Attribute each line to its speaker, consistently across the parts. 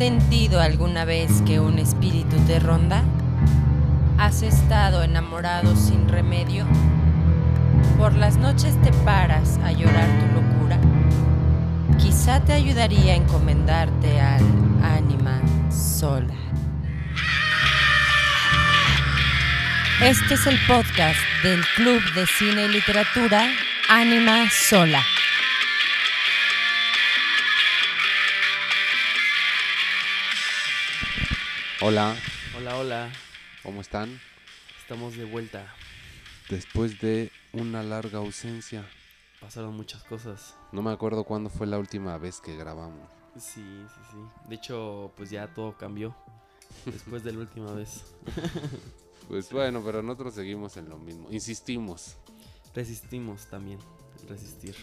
Speaker 1: sentido alguna vez que un espíritu te ronda? ¿Has estado enamorado sin remedio? ¿Por las noches te paras a llorar tu locura? Quizá te ayudaría a encomendarte al ánima sola. Este es el podcast del Club de Cine y Literatura Ánima Sola.
Speaker 2: Hola,
Speaker 3: Hola, hola.
Speaker 2: ¿cómo están?
Speaker 3: Estamos de vuelta.
Speaker 2: Después de una larga ausencia.
Speaker 3: Pasaron muchas cosas.
Speaker 2: No me acuerdo cuándo fue la última vez que grabamos.
Speaker 3: Sí, sí, sí. De hecho, pues ya todo cambió. Después de la última vez.
Speaker 2: Pues bueno, pero nosotros seguimos en lo mismo. Insistimos.
Speaker 3: Resistimos también. Resistir.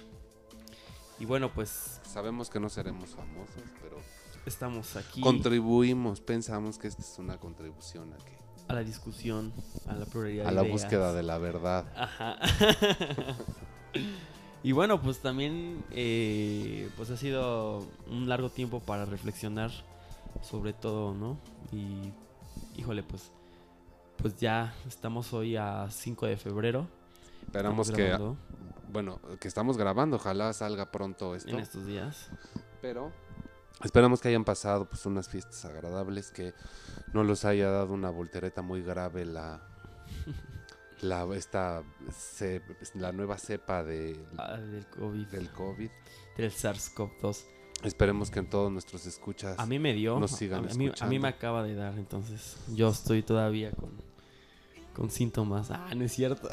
Speaker 3: Y bueno, pues
Speaker 2: Sabemos que no seremos famosos, pero
Speaker 3: estamos aquí
Speaker 2: contribuimos. Pensamos que esta es una contribución a, que,
Speaker 3: a la discusión, a la pluralidad
Speaker 2: a
Speaker 3: de
Speaker 2: la
Speaker 3: ideas.
Speaker 2: búsqueda de la verdad.
Speaker 3: Ajá. y bueno, pues también eh, pues ha sido un largo tiempo para reflexionar sobre todo, ¿no? Y híjole, pues pues ya estamos hoy a 5 de febrero.
Speaker 2: Esperamos que, bueno, que estamos grabando. Ojalá salga pronto esto.
Speaker 3: en estos días.
Speaker 2: Pero esperamos que hayan pasado pues unas fiestas agradables, que no los haya dado una voltereta muy grave la la esta la nueva cepa de,
Speaker 3: Ah, del COVID,
Speaker 2: del COVID.
Speaker 3: del SARS-CoV-2.
Speaker 2: Esperemos que en todos nuestros escuchas
Speaker 3: A mí me dio,
Speaker 2: nos
Speaker 3: a-
Speaker 2: sigan
Speaker 3: a, mí, a mí me acaba de dar, entonces yo estoy todavía con, con síntomas. Ah, no es cierto.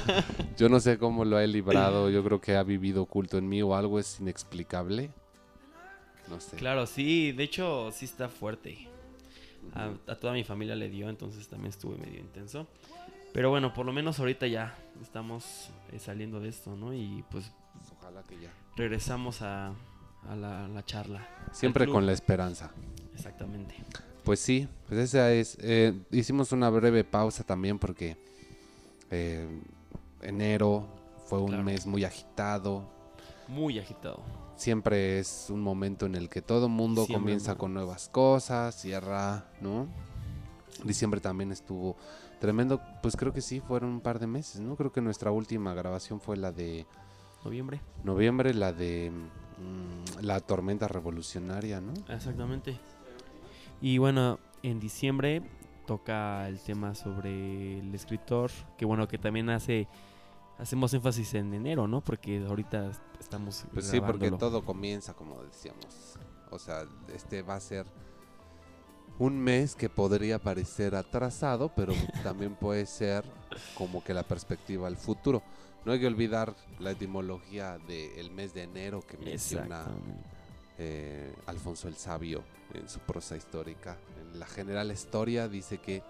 Speaker 2: yo no sé cómo lo he librado, yo creo que ha vivido oculto en mí o algo es inexplicable. No sé.
Speaker 3: Claro, sí, de hecho sí está fuerte. A, a toda mi familia le dio, entonces también estuve medio intenso. Pero bueno, por lo menos ahorita ya estamos eh, saliendo de esto, ¿no? Y pues
Speaker 2: Ojalá que ya.
Speaker 3: regresamos a, a la, la charla.
Speaker 2: Siempre con la esperanza.
Speaker 3: Exactamente.
Speaker 2: Pues sí, pues esa es. eh, hicimos una breve pausa también porque eh, enero fue un
Speaker 3: Claro.
Speaker 2: mes muy agitado.
Speaker 3: Muy agitado.
Speaker 2: Siempre es un momento en el que todo mundo
Speaker 3: Siempre,
Speaker 2: comienza con nuevas cosas, cierra, ¿no? Diciembre también estuvo tremendo. Pues creo que sí, fueron un par de meses, ¿no? Creo que nuestra última grabación fue la de
Speaker 3: Noviembre.
Speaker 2: noviembre, la de mm, la tormenta revolucionaria, ¿no?
Speaker 3: Exactamente. Y bueno, en diciembre toca el tema sobre el escritor, que bueno, que también hace hacemos énfasis en enero, ¿no? Porque ahorita estamos
Speaker 2: Pues sí, porque todo comienza, como decíamos. O sea, este va a ser un mes que podría parecer atrasado, pero también puede ser como que la perspectiva al futuro. No hay que olvidar la etimología del mes de enero que menciona eh, Alfonso el Sabio en su prosa histórica. En la general historia dice que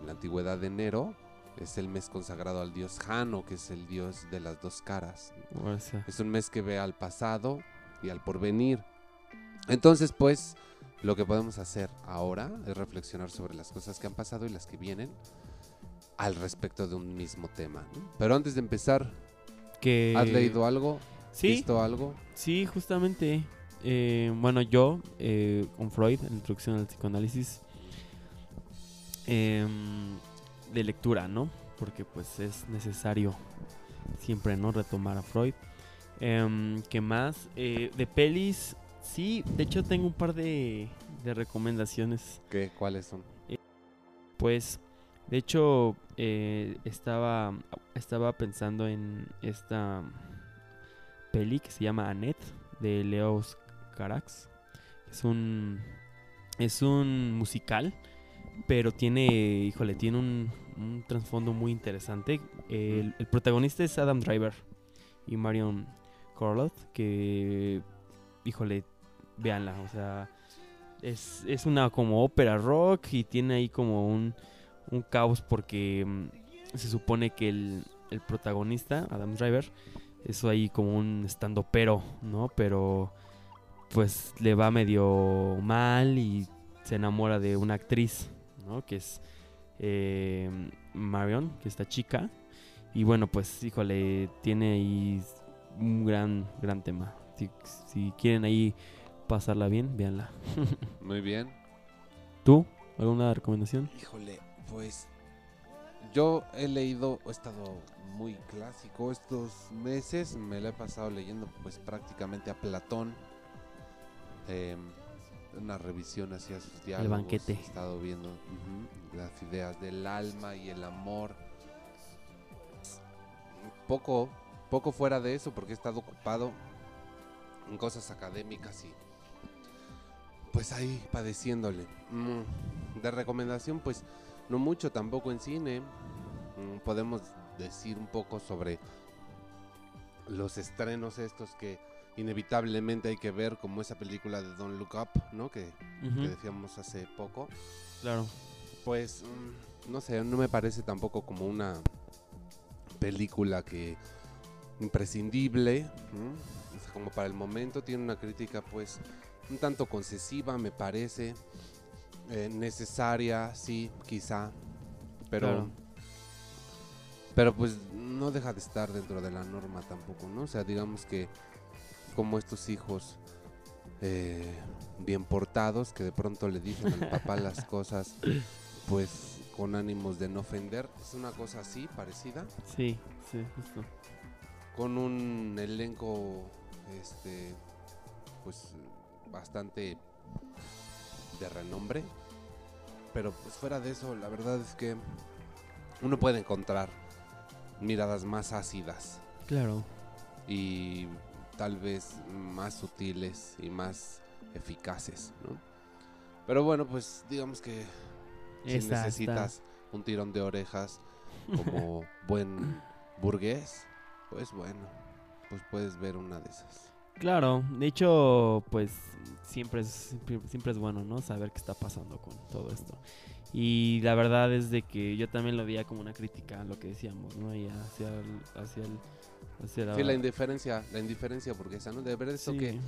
Speaker 2: en la antigüedad de enero es el mes consagrado al dios Jano, que es el dios de las dos caras.
Speaker 3: O sea,
Speaker 2: Es un mes que ve al pasado y al porvenir. Entonces, pues, lo que podemos hacer ahora es reflexionar sobre las cosas que han pasado y las que vienen al respecto de un mismo tema. ¿no? Pero antes de empezar,
Speaker 3: que
Speaker 2: ¿has leído algo?
Speaker 3: Sí,
Speaker 2: ¿Visto algo?
Speaker 3: sí, justamente. eh, bueno, yo eh, con Freud, en la introducción al psicoanálisis, em, de lectura, ¿no? Porque pues es necesario siempre, ¿no? Retomar a Freud. Em, ¿Qué más? Eh, de pelis, sí, de hecho tengo un par de, de recomendaciones.
Speaker 2: ¿Qué? ¿Cuáles son?
Speaker 3: Pues, de hecho, eh, estaba, estaba pensando en esta peli que se llama Annette de Leos Carax. Es un, es un musical, pero tiene, híjole, tiene un, un trasfondo muy interesante. El, el protagonista es Adam Driver y Marion Cotillard, que, híjole, véanla, o sea, es, es una como ópera rock y tiene ahí como un, un caos porque mm, se supone que el, el protagonista, Adam Driver, es ahí como un estando pero, ¿no? Pero pues le va medio mal y se enamora de una actriz, ¿no? Que es eh, Marion, que es esta chica. Y bueno, pues, híjole, tiene ahí un gran, gran tema. Si, si quieren ahí pasarla bien, véanla.
Speaker 2: Muy bien.
Speaker 3: ¿Tú? ¿Alguna recomendación?
Speaker 2: Híjole, pues yo he leído, he estado muy clásico estos meses, me la he pasado leyendo pues prácticamente a Platón. Em, una revisión hacia sus diálogos.
Speaker 3: banquete.
Speaker 2: He estado viendo las ideas del alma y el amor. Poco, poco fuera de eso porque he estado ocupado en cosas académicas y pues ahí padeciéndole. Mm, de recomendación pues no mucho tampoco en cine. Mm, podemos decir un poco sobre los estrenos estos que inevitablemente hay que ver como esa película de Don't Look Up, ¿no? Que, decíamos hace poco.
Speaker 3: Claro.
Speaker 2: Pues mm, no sé, no me parece tampoco como una película que imprescindible, ¿m? O sea, como para el momento tiene una crítica pues un tanto concesiva, me parece eh, necesaria, sí, quizá, pero
Speaker 3: Claro.
Speaker 2: pero pues no deja de estar dentro de la norma tampoco, ¿no? O sea, digamos que como estos hijos eh, bien portados que de pronto le dicen al papá las cosas pues con ánimos de no ofender, es una cosa así, parecida,
Speaker 3: Sí, sí, justo.
Speaker 2: con un elenco este pues bastante de renombre, pero pues fuera de eso, la verdad es que uno puede encontrar miradas más ácidas
Speaker 3: Claro.
Speaker 2: y tal vez más sutiles y más eficaces, ¿no? Pero bueno, pues digamos que si necesitas un tirón de orejas como buen burgués, pues bueno, pues puedes ver una de esas.
Speaker 3: Claro, de hecho, pues siempre es, siempre, siempre es bueno, ¿no? Saber qué está pasando con todo esto. Y la verdad es de que yo también lo veía como una crítica a lo que decíamos, ¿no? Y hacia el... Hacia el hacia la,
Speaker 2: Sí, la indiferencia, la indiferencia burguesa, ¿no? De ver esto
Speaker 3: Sí,
Speaker 2: que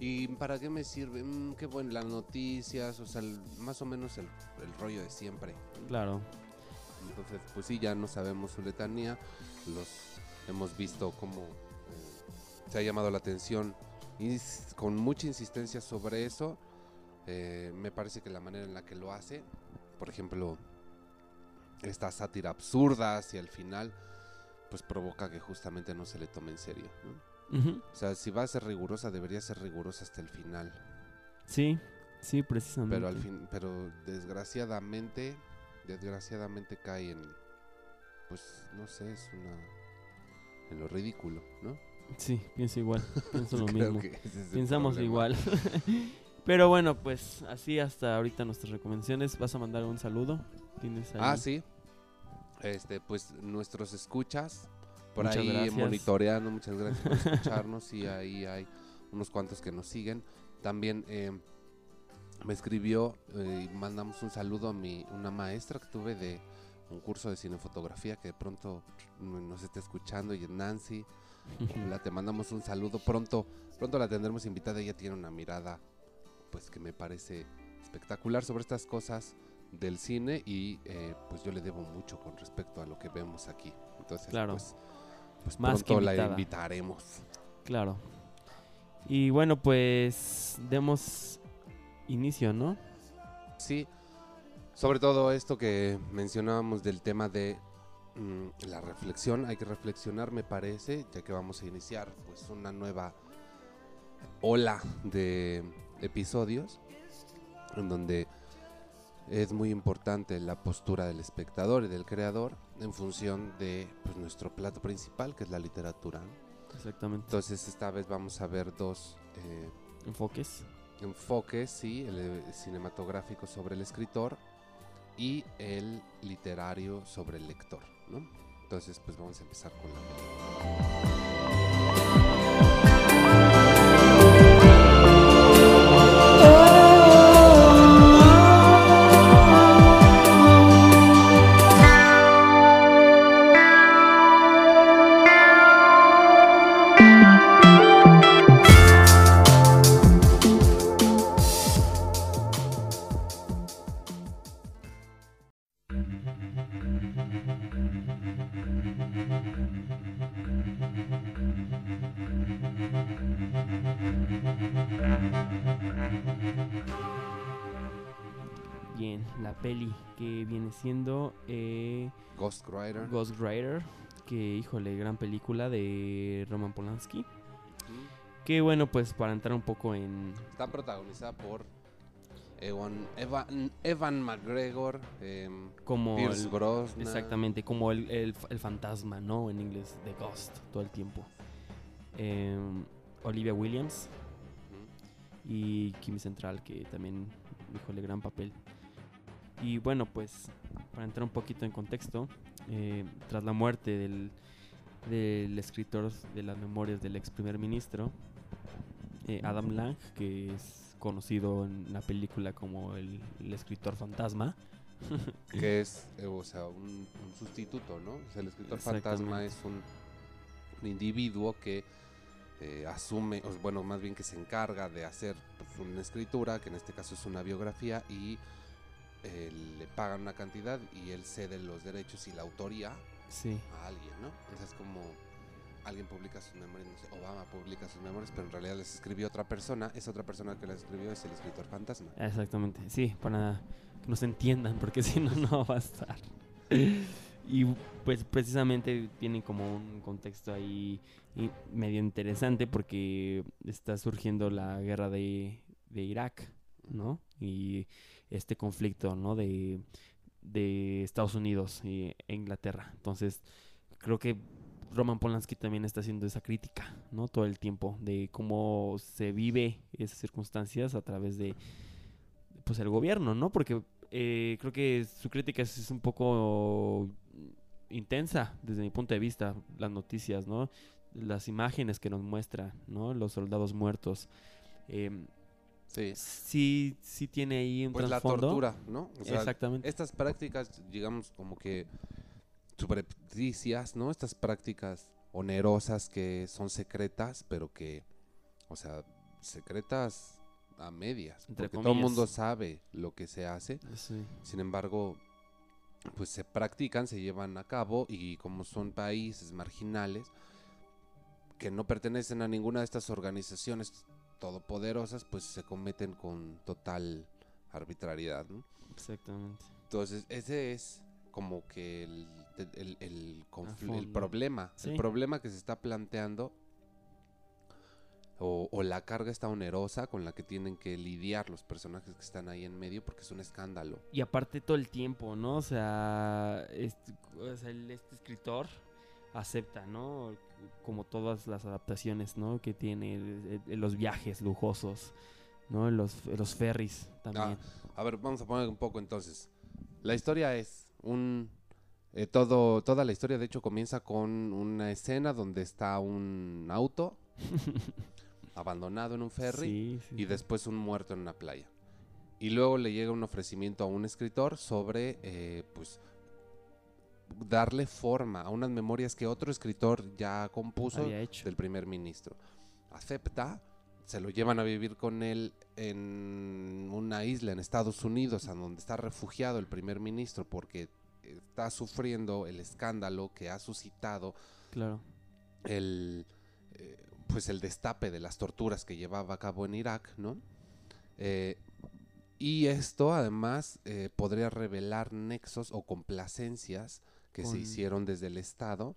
Speaker 2: ¿Y para qué me sirve? Mm, qué bueno, las noticias, o sea, el- más o menos el, el rollo de siempre.
Speaker 3: claro.
Speaker 2: Entonces, pues sí, ya no sabemos su letanía, los hemos visto cómo eh, se ha llamado la atención y con mucha insistencia sobre eso. eh, me parece que la manera en la que lo hace, por ejemplo, esta sátira absurda hacia el final, pues provoca que justamente no se le tome en serio. ¿no? O sea, si va a ser rigurosa, debería ser rigurosa hasta el final.
Speaker 3: Sí, sí, precisamente.
Speaker 2: Pero al fin, pero desgraciadamente, desgraciadamente cae en, pues, no sé, es una, en lo ridículo, ¿no?
Speaker 3: Sí, pienso igual, pienso lo mismo.
Speaker 2: es
Speaker 3: Pensamos igual. Pero bueno, pues así hasta ahorita nuestras recomendaciones. ¿Vas a mandar un saludo? ¿Tienes ahí?
Speaker 2: Ah, sí. Este, pues nuestros escuchas por
Speaker 3: Muchas
Speaker 2: ahí
Speaker 3: gracias.
Speaker 2: monitoreando, muchas gracias por escucharnos y ahí hay unos cuantos que nos siguen. También eh, me escribió eh, y mandamos un saludo a mi una maestra que tuve de un curso de cinefotografía que de pronto nos está escuchando y es Nancy. La te mandamos un saludo pronto, pronto la tendremos invitada. Ella tiene una mirada, pues que me parece espectacular sobre estas cosas del cine y eh, pues yo le debo mucho con respecto a lo que vemos aquí. Entonces,
Speaker 3: Claro.
Speaker 2: pues, pues
Speaker 3: Más que
Speaker 2: pronto la invitaremos.
Speaker 3: Claro. Y bueno, pues demos inicio, ¿no?
Speaker 2: Sí, sobre todo esto que mencionábamos del tema de mm, la reflexión, hay que reflexionar, me parece, ya que vamos a iniciar pues una nueva ola de episodios en donde es muy importante la postura del espectador y del creador en función de pues, nuestro plato principal, que es la literatura.
Speaker 3: Exactamente.
Speaker 2: Entonces esta vez vamos a ver dos eh,
Speaker 3: Enfoques.
Speaker 2: enfoques, sí, el eh, cinematográfico sobre el escritor y el literario sobre el lector, ¿no? Entonces, pues vamos a empezar con la película.
Speaker 3: Que híjole, gran película de Roman Polanski.
Speaker 2: Mm.
Speaker 3: Que bueno, pues para entrar un poco en...
Speaker 2: Está protagonizada por Evan, Evan McGregor, em,
Speaker 3: Como
Speaker 2: Pierce
Speaker 3: el-
Speaker 2: Brosnan.
Speaker 3: Exactamente, como el, el- el fantasma, ¿no? En inglés, The Ghost, todo el tiempo. Em, Olivia Williams y Kim Central, que también, híjole, gran papel. Y bueno, pues, para entrar un poquito en contexto, eh, tras la muerte del, del escritor de las memorias del ex primer ministro, eh, Adam Lang, que es conocido en la película como el, el escritor fantasma.
Speaker 2: que es, eh, o sea, un, un sustituto, ¿no? O sea, el escritor fantasma es un, un individuo que eh, asume, o bueno, más bien que se encarga de hacer pues, una escritura, que en este caso es una biografía, y eh, le pagan una cantidad y él cede los derechos y la autoría
Speaker 3: Sí.
Speaker 2: a alguien, ¿no? Sea, es como alguien publica sus memorias, no sé, Obama publica sus memorias, pero en realidad les escribió otra persona, esa otra persona que las escribió es el escritor fantasma.
Speaker 3: Exactamente, sí, para que nos entiendan, porque si no, no va a estar. Y pues precisamente tiene como un contexto ahí medio interesante porque está surgiendo la guerra de, de Irak, ¿no? Y este conflicto, ¿no? De, de Estados Unidos y- e Inglaterra. Entonces, creo que Roman Polanski también está haciendo esa crítica, ¿no? Todo el tiempo de cómo se vive esas circunstancias a través de, pues, el gobierno, ¿no? Porque eh, creo que su crítica es, un poco intensa desde mi punto de vista, las noticias, ¿no? Las imágenes que nos muestra, ¿no? Los soldados muertos. Em,
Speaker 2: Sí.
Speaker 3: sí, sí tiene ahí un
Speaker 2: Pues la
Speaker 3: trasfondo.
Speaker 2: tortura, ¿no? O sea,
Speaker 3: Exactamente.
Speaker 2: estas prácticas, digamos, como que subrepticias, ¿no? Estas prácticas onerosas que son secretas, pero que, o sea, secretas a medias.
Speaker 3: Entre
Speaker 2: porque todo el
Speaker 3: comillas.
Speaker 2: mundo sabe lo que se hace.
Speaker 3: Sí.
Speaker 2: Sin embargo, pues se practican, se llevan a cabo y como son países marginales que no pertenecen a ninguna de estas organizaciones todopoderosas, pues se cometen con total arbitrariedad, ¿no?
Speaker 3: Exactamente.
Speaker 2: Entonces, ese es como que el, el- el problema.
Speaker 3: Sí.
Speaker 2: El problema que se está planteando o, o la carga está onerosa con la que tienen que lidiar los personajes que están ahí en medio porque es un escándalo.
Speaker 3: Y aparte todo el tiempo, ¿no? O sea, este, o sea, este escritor acepta, ¿no? Como todas las adaptaciones, ¿no? Que tiene el- el- los viajes lujosos, ¿no? Los, los ferries también.
Speaker 2: A ver, vamos a poner un poco entonces. La historia es un... eh, todo, toda la historia de hecho comienza con una escena donde está un auto abandonado en un ferry
Speaker 3: Sí, sí,
Speaker 2: y
Speaker 3: sí.
Speaker 2: después un muerto en una playa. Y luego le llega un ofrecimiento a un escritor sobre, eh, pues, darle forma a unas memorias que otro escritor ya compuso
Speaker 3: hecho.
Speaker 2: del primer ministro. Acepta, se lo llevan a vivir con él en una isla en Estados Unidos, a donde está refugiado el primer ministro porque está sufriendo el escándalo que ha suscitado
Speaker 3: Claro.
Speaker 2: el eh, pues el destape de las torturas que llevaba a cabo en Irak, ¿no? Eh, y esto además eh, podría revelar nexos o complacencias que se hicieron desde el Estado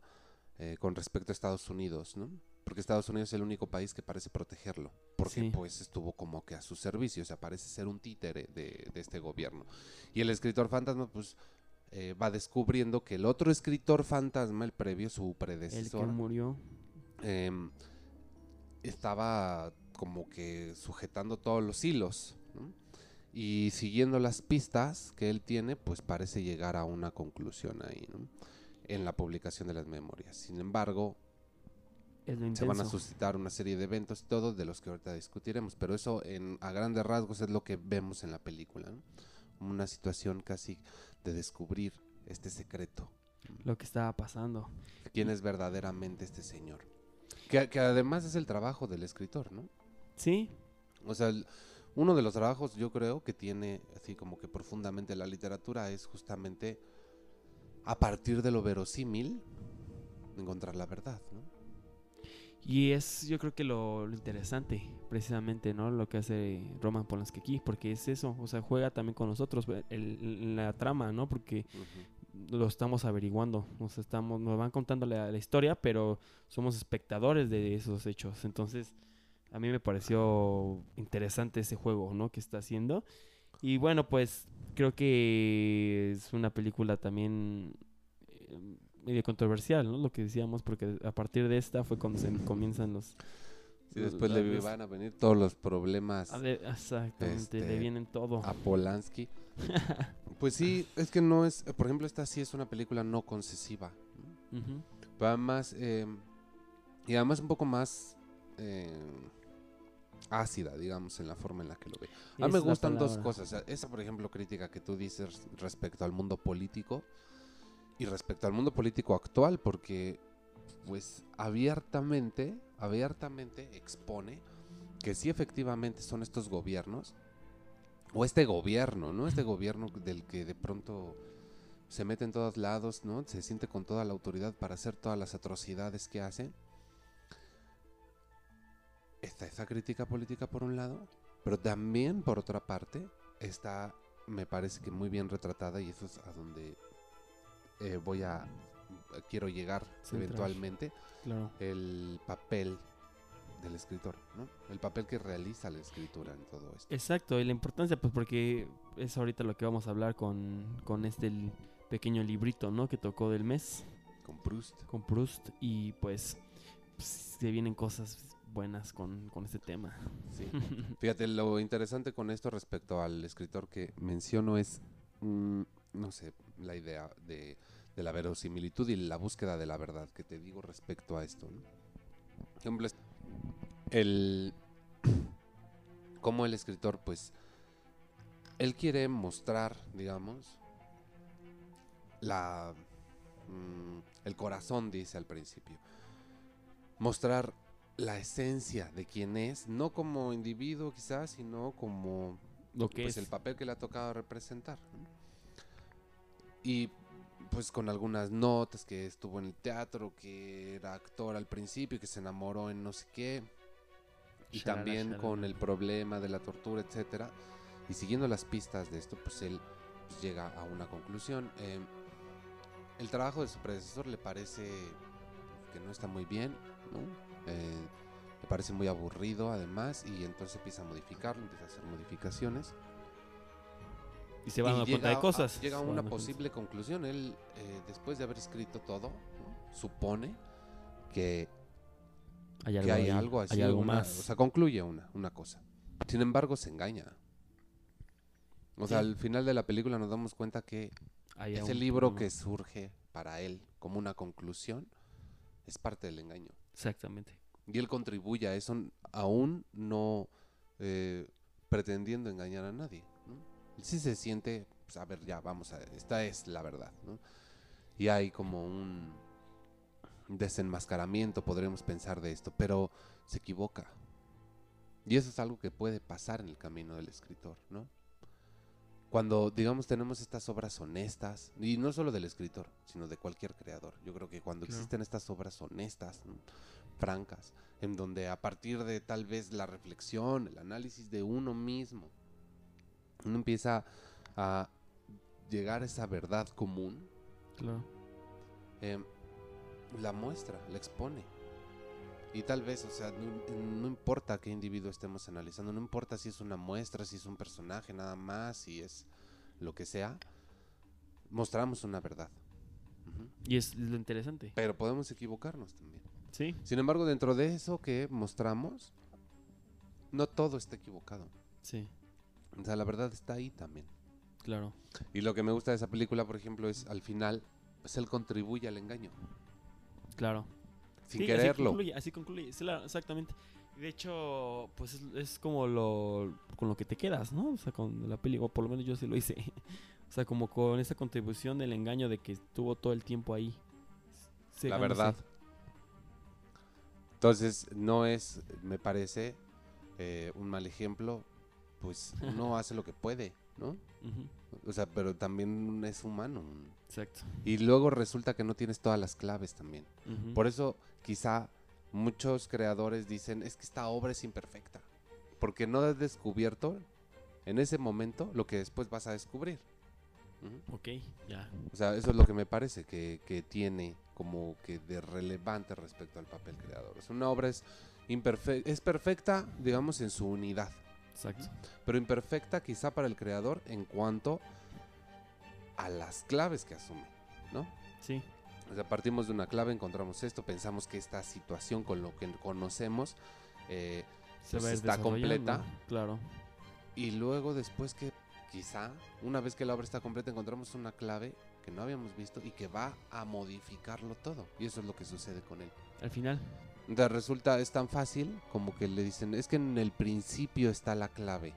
Speaker 2: eh, con respecto a Estados Unidos, ¿no? Porque Estados Unidos es el único país que parece protegerlo, porque
Speaker 3: Sí.
Speaker 2: pues estuvo como que a su servicio, o sea, parece ser un títere de, de este gobierno. Y el escritor fantasma, pues, eh, va descubriendo que el otro escritor fantasma, el previo, su
Speaker 3: El
Speaker 2: predecesor,
Speaker 3: que murió.
Speaker 2: em, estaba como que sujetando todos los hilos. ¿no? Y siguiendo las pistas que él tiene, pues parece llegar a una conclusión ahí, ¿no? En la publicación de las memorias. Sin embargo, se van a suscitar una serie de eventos, todos de los que ahorita discutiremos. Pero eso, en, a grandes rasgos, es lo que vemos en la película. ¿no? Una situación casi de descubrir este secreto.
Speaker 3: Lo que estaba pasando.
Speaker 2: ¿Quién es verdaderamente este señor? Que, que además es el trabajo del escritor, ¿no?
Speaker 3: Sí,
Speaker 2: O sea, el- uno de los trabajos yo creo que tiene así como que profundamente la literatura es justamente a partir de lo verosímil encontrar la verdad, ¿no?
Speaker 3: Y es, yo creo que lo, lo interesante, precisamente, ¿no? Lo que hace Roman Polanski aquí, porque es eso, o sea, juega también con nosotros, el- la trama, ¿no? Porque lo estamos averiguando, nos estamos, nos van contando la, la historia, pero somos espectadores de esos hechos. Entonces, a mí me pareció interesante ese juego, ¿no? Que está haciendo. Y bueno, pues creo que es una película también eh, medio controversial, ¿no? Lo que decíamos, porque a partir de esta fue cuando se comienzan los...
Speaker 2: Sí, después le van a venir todos los problemas
Speaker 3: a ver, exactamente, le
Speaker 2: Este,
Speaker 3: vienen todo.
Speaker 2: a Polanski. Pues sí, es que no es, por ejemplo, esta sí es una película no concesiva. ¿no?
Speaker 3: Ujú.
Speaker 2: Va más, eh, y además un poco más eh, ácida, digamos, en la forma en la que lo ve. A mí me gustan dos cosas. sea, esa, por ejemplo, crítica que tú dices respecto al mundo político y respecto al mundo político actual, porque pues abiertamente, abiertamente expone que sí efectivamente son estos gobiernos, o este gobierno, ¿no? Este gobierno del que de pronto se mete en todos lados, ¿no? Se siente con toda la autoridad para hacer todas las atrocidades que hace. Está esa crítica política por un lado, pero también por otra parte está, me parece que muy bien retratada y eso es a donde eh, voy a, quiero llegar eventualmente,
Speaker 3: Claro.
Speaker 2: el papel del escritor, ¿no? El papel que realiza la escritura en todo esto.
Speaker 3: Exacto, y la importancia, pues porque es ahorita lo que vamos a hablar con, con este pequeño librito, ¿no? Que tocó del mes
Speaker 2: Con Proust.
Speaker 3: con Proust y pues, pues, se vienen cosas buenas con, con este tema.
Speaker 2: Sí. Fíjate, lo interesante con esto respecto al escritor que menciono es, mm, no sé, la idea de, de la verosimilitud y la búsqueda de la verdad que te digo respecto a esto. ¿no? Por ejemplo, el cómo el escritor, pues, él quiere mostrar, digamos, la mm, el corazón, dice al principio. Mostrar la esencia de quién es, no como individuo quizás, sino como
Speaker 3: Lo que
Speaker 2: pues,
Speaker 3: es.
Speaker 2: el papel que le ha tocado representar. Y pues con algunas notas que estuvo en el teatro, que era actor al principio, que se enamoró en no sé qué, y
Speaker 3: Shalala,
Speaker 2: también con el problema de la tortura, etcétera. Y siguiendo las pistas de esto, pues él pues, llega a una conclusión. Eh, el trabajo de su predecesor le parece que no está muy bien, ¿no? Eh, le parece muy aburrido además y entonces empieza a modificarlo, empieza a hacer modificaciones.
Speaker 3: y se van
Speaker 2: y
Speaker 3: dando cuenta de cosas.
Speaker 2: a- llega a una
Speaker 3: cuenta.
Speaker 2: posible conclusión. Él, eh, después de haber escrito todo, ¿no? supone que,
Speaker 3: Hay
Speaker 2: que
Speaker 3: algo,
Speaker 2: hay
Speaker 3: ahí,
Speaker 2: algo así,
Speaker 3: hay algo
Speaker 2: una-
Speaker 3: más.
Speaker 2: o sea, concluye una, una cosa. Sin embargo, se engaña. O sea, al final de la película nos damos cuenta que
Speaker 3: Hay
Speaker 2: ese libro que surge para él como una conclusión es parte del engaño.
Speaker 3: Exactamente.
Speaker 2: Y él contribuye a eso aún no eh, pretendiendo engañar a nadie. ¿no? Sí se siente, pues, a ver, ya, vamos a esta es la verdad. ¿no? Y hay como un desenmascaramiento, podremos pensar de esto, pero se equivoca. Y eso es algo que puede pasar en el camino del escritor, ¿no? Cuando, digamos, tenemos estas obras honestas, y no solo del escritor, sino de cualquier creador. Yo creo que cuando
Speaker 3: Claro.
Speaker 2: existen estas obras honestas, ¿no? francas, en donde a partir de tal vez la reflexión, el análisis de uno mismo, uno empieza a llegar a esa verdad común,
Speaker 3: Claro.
Speaker 2: eh, la muestra, la expone. Y tal vez, o sea, no, no importa qué individuo estemos analizando, no importa si es una muestra, si es un personaje nada más, si es lo que sea, mostramos una verdad.
Speaker 3: Y es lo interesante.
Speaker 2: Pero podemos equivocarnos también.
Speaker 3: Sí.
Speaker 2: Sin embargo, dentro de eso que mostramos, no todo está equivocado.
Speaker 3: Sí.
Speaker 2: O sea, la verdad está ahí también.
Speaker 3: Claro.
Speaker 2: Y lo que me gusta de esa película, por ejemplo, es al final, pues él contribuye al engaño,
Speaker 3: Claro.
Speaker 2: Sin
Speaker 3: Sí,
Speaker 2: quererlo.
Speaker 3: Así concluye, así concluye. Exactamente. De hecho, pues es, es como lo con lo que te quedas, ¿no? O sea, con la peli, o por lo menos yo sí lo hice. O sea, como con esa contribución del engaño de que estuvo todo el tiempo ahí.
Speaker 2: la verdad. Entonces, no es, me parece, eh, un mal ejemplo, pues uno hace lo que puede, ¿no?
Speaker 3: Ujú,
Speaker 2: O sea, pero también es humano.
Speaker 3: Exacto.
Speaker 2: Y luego resulta que no tienes todas las claves también. Por eso, quizá muchos creadores dicen, es que esta obra es imperfecta, porque no has descubierto en ese momento lo que después vas a descubrir. Ujú.
Speaker 3: Ok, ya.
Speaker 2: O sea, eso es lo que me parece que, que tiene como que de relevante respecto al papel creador. Es una obra es imperfe- es perfecta, digamos, en su unidad,
Speaker 3: Exacto.
Speaker 2: pero imperfecta quizá para el creador en cuanto a las claves que asume, ¿no?
Speaker 3: Sí,
Speaker 2: O sea, partimos de una clave, encontramos esto, pensamos que esta situación con lo que conocemos eh,
Speaker 3: se
Speaker 2: Pues está completa.
Speaker 3: Claro.
Speaker 2: y luego después que quizá una vez que la obra está completa encontramos una clave que no habíamos visto y que va a modificarlo todo. Y eso es lo que sucede con él.
Speaker 3: Al final.
Speaker 2: Entonces resulta, es tan fácil como que le dicen, es que en el principio está la clave.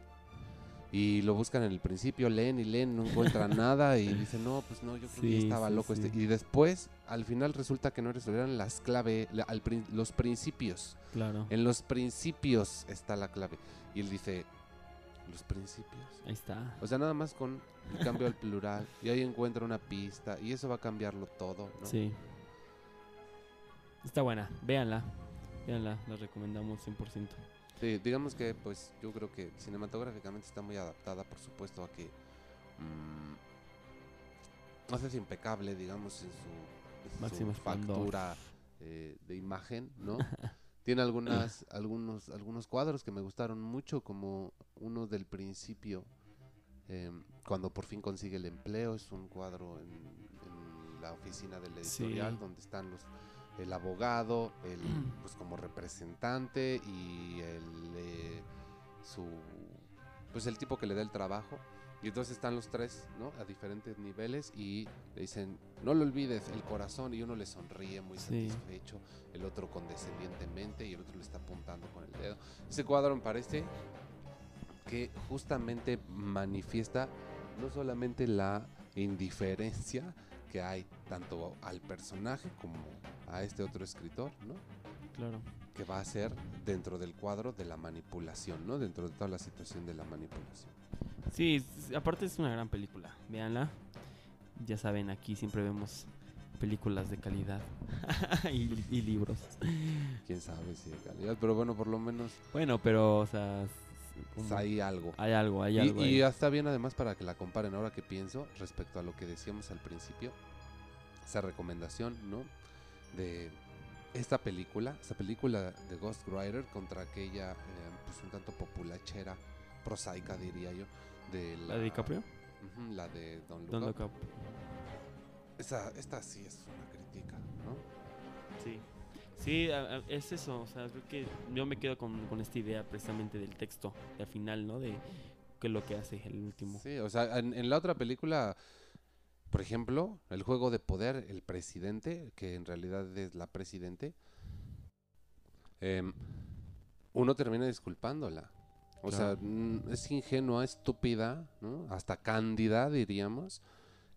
Speaker 2: Y lo buscan en el principio, leen y leen, no encuentran nada y dicen, no, pues no, yo creo que
Speaker 3: Sí,
Speaker 2: estaba
Speaker 3: sí,
Speaker 2: loco este. Y después, al final resulta que no eran las claves, los principios.
Speaker 3: Claro.
Speaker 2: En los principios está la clave. Y él dice, ¿los principios?
Speaker 3: Ahí está.
Speaker 2: O sea, nada más con el cambio al plural. Y ahí encuentra una pista. Y eso va a cambiarlo todo, ¿no?
Speaker 3: Sí. Está buena. Véanla. Véanla. La recomendamos 100%.
Speaker 2: Sí, digamos que, pues, yo creo que cinematográficamente está muy adaptada, por supuesto, a que. mm, no sé si impecable, digamos, en su, en factura eh, de imagen, ¿no? Tiene algunas, algunos, algunos cuadros que me gustaron mucho, como uno del principio, em, cuando por fin consigue el empleo, es un cuadro en, en la oficina del
Speaker 3: Sí.
Speaker 2: editorial, donde están los el abogado, el pues como representante y el eh, su pues el tipo que le da el trabajo y entonces están los tres, ¿no? A diferentes niveles y le dicen, no lo olvides, el corazón, y uno le sonríe muy
Speaker 3: Sí.
Speaker 2: satisfecho, el otro condescendientemente y el otro le está apuntando con el dedo. Ese cuadro me parece que justamente manifiesta no solamente la indiferencia que hay tanto al personaje como a este otro escritor, ¿no?
Speaker 3: Claro.
Speaker 2: Que va a ser dentro del cuadro de la manipulación, ¿no? Dentro de toda la situación de la manipulación.
Speaker 3: Sí, aparte es una gran película. Véanla. Ya saben, aquí siempre vemos películas de calidad y, y libros.
Speaker 2: Quién sabe si de calidad, pero bueno, por lo menos
Speaker 3: Bueno, pero, o sea, como-
Speaker 2: hay algo.
Speaker 3: hay algo, hay
Speaker 2: Y,
Speaker 3: algo. ahí.
Speaker 2: está bien además para que la comparen ahora que pienso respecto a lo que decíamos al principio, esa recomendación, ¿no? De esta película, esta película de Ghost Rider contra aquella, eh, pues un tanto populachera, prosaica diría yo, de la,
Speaker 3: ¿La de DiCaprio?
Speaker 2: La de Don Look
Speaker 3: Don't
Speaker 2: Up.
Speaker 3: Look Up.
Speaker 2: Esa, esta sí es una crítica, ¿no?
Speaker 3: Sí. Sí, a- a- es eso. O sea, creo que yo me quedo con, con esta idea precisamente del texto, al final, ¿no? De qué es lo que hace el último.
Speaker 2: Sí, o sea, en, en la otra película, por ejemplo, el juego de poder, el presidente, que en realidad es la presidente, em, uno termina disculpándola. O sea,
Speaker 3: Claro.
Speaker 2: mm, es ingenua, estúpida, ¿no? Hasta cándida, diríamos.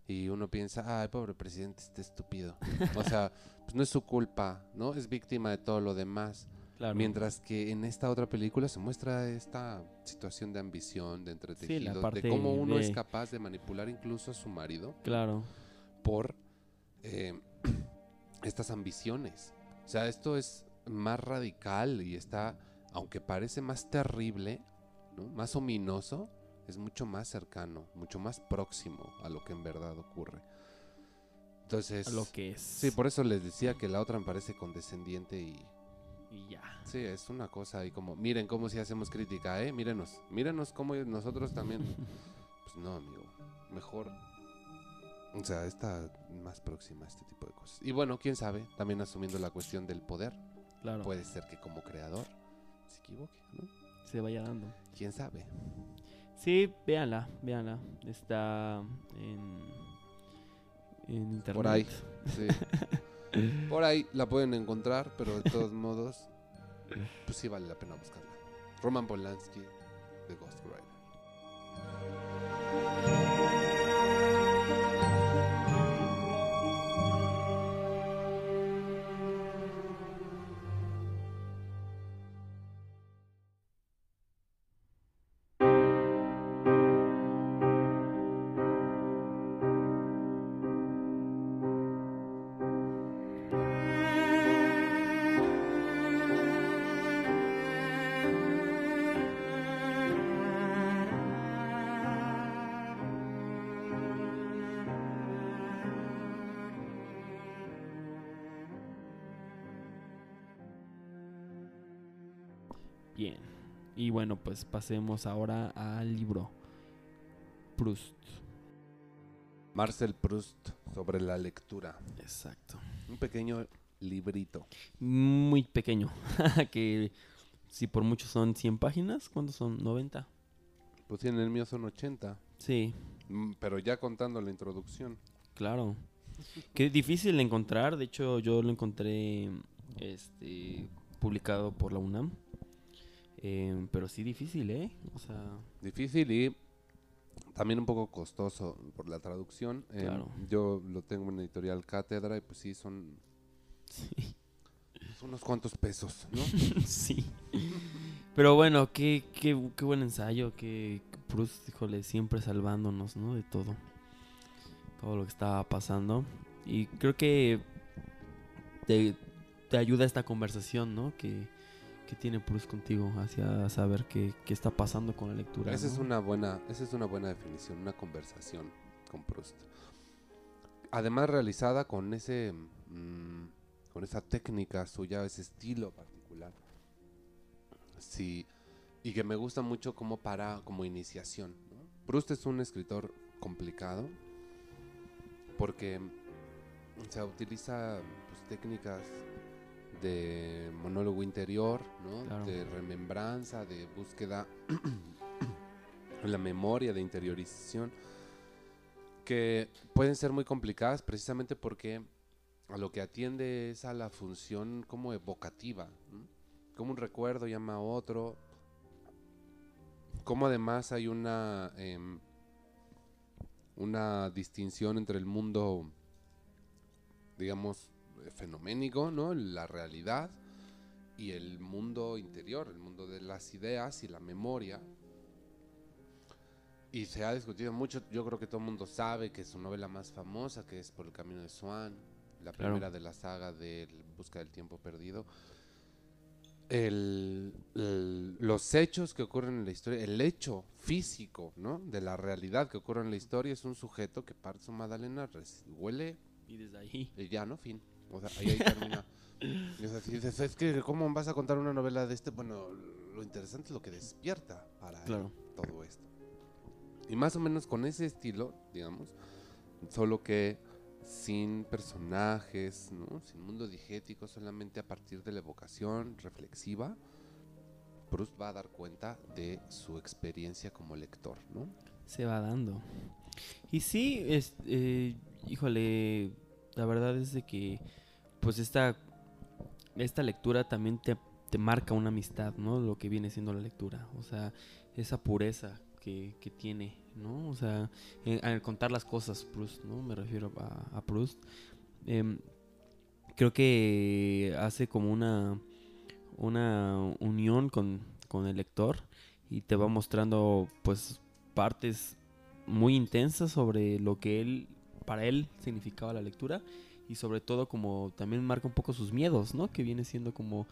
Speaker 2: Y uno piensa, ay, pobre presidente, este estúpido. O sea, pues no es su culpa, ¿no? Es víctima de todo lo demás.
Speaker 3: Claro.
Speaker 2: Mientras que en esta otra película se muestra esta situación de ambición, de entretejido, de cómo uno es capaz de manipular incluso a su marido
Speaker 3: Claro.
Speaker 2: por eh, estas ambiciones. O sea, esto es más radical y está, aunque parece más terrible, ¿no? más ominoso, es mucho más cercano, mucho más próximo a lo que en verdad ocurre. Entonces,
Speaker 3: A lo que es.
Speaker 2: sí, por eso les decía que la otra me parece condescendiente y,
Speaker 3: Y ya.
Speaker 2: Sí, es una cosa ahí como, miren cómo si hacemos crítica, ¿eh? Mírenos, mírenos cómo nosotros también. Pues no, amigo, mejor. O sea, está más próxima a este tipo de cosas. Y bueno, quién sabe, también asumiendo la cuestión del poder,
Speaker 3: Claro.
Speaker 2: puede ser que como creador se equivoque, ¿no?
Speaker 3: Se vaya dando.
Speaker 2: Quién sabe.
Speaker 3: Sí, véanla, véanla. Está en, en internet.
Speaker 2: Por ahí. Sí. Por ahí la pueden encontrar, pero de todos modos, pues sí vale la pena buscarla. Roman Polanski de Ghost Rider.
Speaker 3: Bien. Y bueno, pues pasemos ahora al libro. Proust.
Speaker 2: Marcel Proust sobre la lectura.
Speaker 3: Exacto.
Speaker 2: Un pequeño librito.
Speaker 3: Muy pequeño. que si por mucho son 100 páginas, ¿cuántos son? 90.
Speaker 2: Pues en el mío son 80.
Speaker 3: Sí,
Speaker 2: Mm, Pero ya contando la introducción.
Speaker 3: claro. Qué difícil de encontrar. De hecho, yo lo encontré este publicado por la UNAM. Eh, pero sí difícil, ¿eh? O sea,
Speaker 2: Difícil y también un poco costoso por la traducción. Eh,
Speaker 3: Claro.
Speaker 2: yo lo tengo en editorial Cátedra y pues sí, son,
Speaker 3: sí.
Speaker 2: son unos cuantos pesos, ¿no?
Speaker 3: sí. Pero bueno, qué, qué, qué buen ensayo, que Proust, híjole, siempre salvándonos, ¿no? De todo. Todo lo que estaba pasando. Y creo que te, te ayuda esta conversación, ¿no? Que, que tiene Proust contigo hacia saber qué, qué está pasando con la lectura.
Speaker 2: Esa es una buena, esa es una buena definición, una conversación con Proust. Además realizada con ese mm, con esa técnica suya, ese estilo particular. Sí, y que me gusta mucho como para como iniciación. ¿no? Proust es un escritor complicado porque se utiliza pues, técnicas de monólogo interior, ¿no?
Speaker 3: Claro.
Speaker 2: de remembranza, de búsqueda en la memoria, de interiorización, que pueden ser muy complicadas precisamente porque a lo que atiende es a la función como evocativa, ¿no? como un recuerdo llama a otro, como además hay una em, una distinción entre el mundo digamos fenoménico, ¿no? La realidad y el mundo interior, el mundo de las ideas y la memoria. Y se ha discutido mucho, yo creo que todo el mundo sabe que su novela más famosa, que es Por el Camino de Swan, la
Speaker 3: Claro.
Speaker 2: primera de la saga de Busca del Tiempo Perdido, el- el- los hechos que ocurren en la historia, el hecho físico, ¿no? De la realidad que ocurre en la historia es un sujeto que parte su Magdalena, res- huele
Speaker 3: Y desde ahí.
Speaker 2: y ya, ¿no? Fin. O sea, ahí, ahí termina. Es así, dices, es que, ¿cómo vas a contar una novela de este? Bueno, lo interesante es lo que despierta para
Speaker 3: Claro.
Speaker 2: todo esto. Y más o menos con ese estilo, digamos, solo que sin personajes, ¿no? Sin mundo digético, solamente a partir de la evocación reflexiva, Proust va a dar cuenta de su experiencia como lector, ¿no?
Speaker 3: se va dando. Y sí, es, eh, híjole, la verdad es de que pues esta, esta lectura también te, te marca una amistad, ¿no? Lo que viene siendo la lectura, o sea, esa pureza que, que tiene, ¿no? O sea, en- al contar las cosas, Proust, ¿no? Me refiero a, a Proust. Em, creo que hace como una, una unión con, con el lector y te va mostrando pues partes muy intensas sobre lo que él para él significaba la lectura y sobre todo como también marca un poco sus miedos, ¿no? Que viene siendo como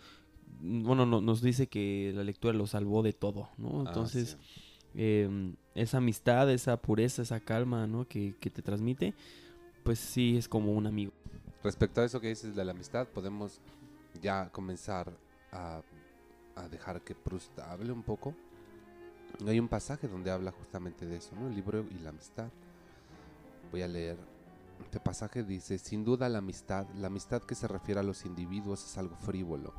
Speaker 3: mm, bueno, no- nos dice que la lectura lo salvó de todo, ¿no?
Speaker 2: Ah,
Speaker 3: Entonces,
Speaker 2: sí.
Speaker 3: eh, esa amistad, esa pureza, esa calma, ¿no? Que, que te transmite, pues sí es como un amigo.
Speaker 2: Respecto a eso que dices de la amistad, podemos ya comenzar a, a dejar que Proust hable un poco. Hay un pasaje donde habla justamente de eso, ¿no? El libro y la amistad. Voy a leer. Este pasaje dice, sin duda la amistad, la amistad que se refiere a los individuos es algo frívolo,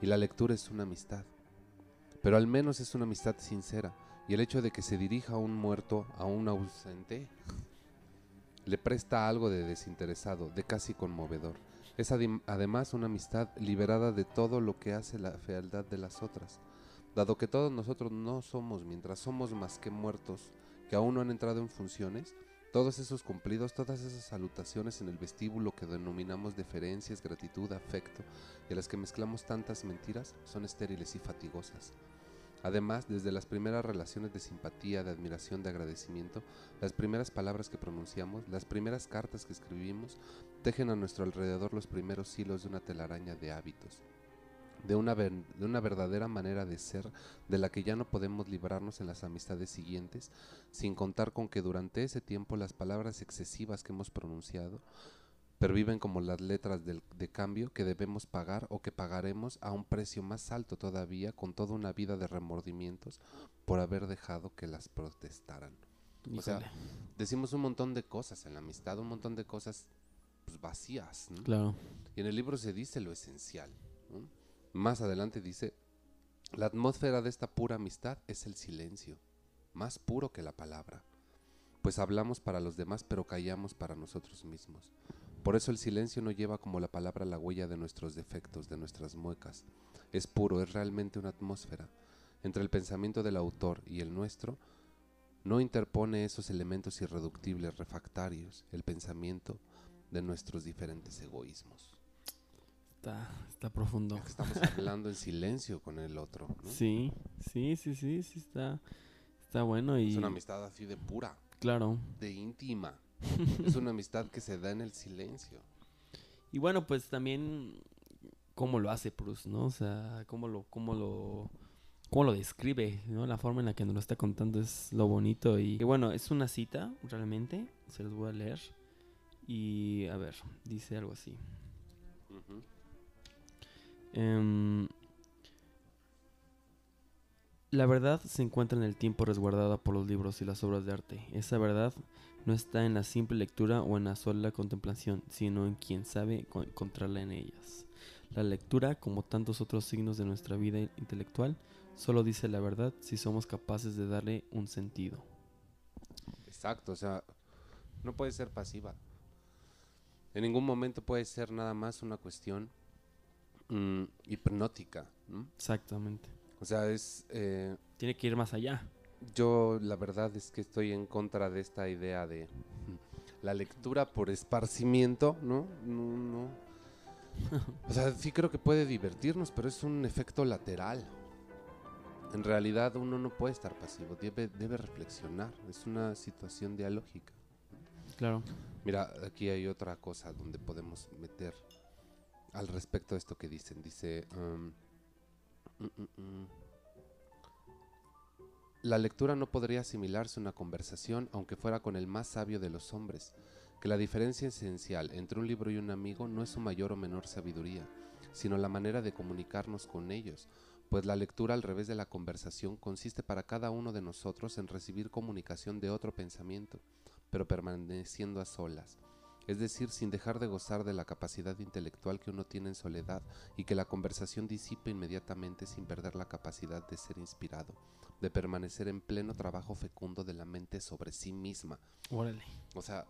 Speaker 2: y la lectura es una amistad. Pero al menos es una amistad sincera, y el hecho de que se dirija a un muerto, a un ausente, le presta algo de desinteresado, de casi conmovedor. Es además una amistad liberada de todo lo que hace la fealdad de las otras. Dado que todos nosotros no somos, mientras somos más que muertos, que aún no han entrado en funciones, todos esos cumplidos, todas esas salutaciones en el vestíbulo que denominamos deferencias, gratitud, afecto, y a las que mezclamos tantas mentiras, son estériles y fatigosas. Además, desde las primeras relaciones de simpatía, de admiración, de agradecimiento, las primeras palabras que pronunciamos, las primeras cartas que escribimos, tejen a nuestro alrededor los primeros hilos de una telaraña de hábitos, de una, ver- de una verdadera manera de ser de la que ya no podemos librarnos en las amistades siguientes, sin contar con que durante ese tiempo las palabras excesivas que hemos pronunciado pero viven como las letras del- de cambio que debemos pagar o que pagaremos a un precio más alto todavía con toda una vida de remordimientos por haber dejado que las protestaran. O sea, Decimos un montón de cosas en la amistad, un montón de cosas pues, vacías. ¿no?
Speaker 3: claro.
Speaker 2: Y en el libro se dice lo esencial. Más adelante dice, la atmósfera de esta pura amistad es el silencio, más puro que la palabra, pues hablamos para los demás pero callamos para nosotros mismos. Por eso el silencio no lleva como la palabra la huella de nuestros defectos, de nuestras muecas. Es puro, es realmente una atmósfera. Entre el pensamiento del autor y el nuestro, no interpone esos elementos irreductibles, refractarios, el pensamiento de nuestros diferentes egoísmos.
Speaker 3: Está, está profundo.
Speaker 2: Estamos hablando en silencio con el otro. ¿no?
Speaker 3: Sí, sí, sí, sí, sí, está, está bueno y
Speaker 2: Es una amistad así de pura,
Speaker 3: claro.
Speaker 2: de íntima. es una amistad que se da en el silencio.
Speaker 3: Y bueno, pues también cómo lo hace Proust, ¿no? O sea, cómo lo, cómo lo, cómo lo describe, ¿no? La forma en la que nos lo está contando es lo bonito y, y bueno, es una cita realmente, se los voy a leer y a ver, dice algo así.
Speaker 2: Ujú.
Speaker 3: Em, la verdad se encuentra en el tiempo resguardada por los libros y las obras de arte. Esa verdad no está en la simple lectura o en la sola contemplación, sino en quien sabe co- encontrarla en ellas. La lectura, como tantos otros signos de nuestra vida intelectual, solo dice la verdad si somos capaces de darle un sentido.
Speaker 2: Exacto, o sea, no puede ser pasiva. En ningún momento puede ser nada más una cuestión mm, hipnótica. ¿no?
Speaker 3: Exactamente.
Speaker 2: O sea, es... eh,
Speaker 3: Tiene que ir más allá.
Speaker 2: yo la verdad es que estoy en contra de esta idea de la lectura por esparcimiento, ¿no? No, no. O sea, sí creo que puede divertirnos, pero es un efecto lateral. En realidad uno no puede estar pasivo, debe, debe reflexionar. Es una situación dialógica.
Speaker 3: Claro.
Speaker 2: Mira, aquí hay otra cosa donde podemos meter al respecto de esto que dicen. Dice, um, mm, mm, mm. la lectura no podría asimilarse a una conversación aunque fuera con el más sabio de los hombres, que la diferencia esencial entre un libro y un amigo no es su mayor o menor sabiduría, sino la manera de comunicarnos con ellos, pues la lectura al revés de la conversación consiste para cada uno de nosotros en recibir comunicación de otro pensamiento pero permaneciendo a solas, es decir, sin dejar de gozar de la capacidad intelectual que uno tiene en soledad y que la conversación disipe inmediatamente sin perder la capacidad de ser inspirado, de permanecer en pleno trabajo fecundo de la mente sobre sí misma.
Speaker 3: Órale.
Speaker 2: O sea,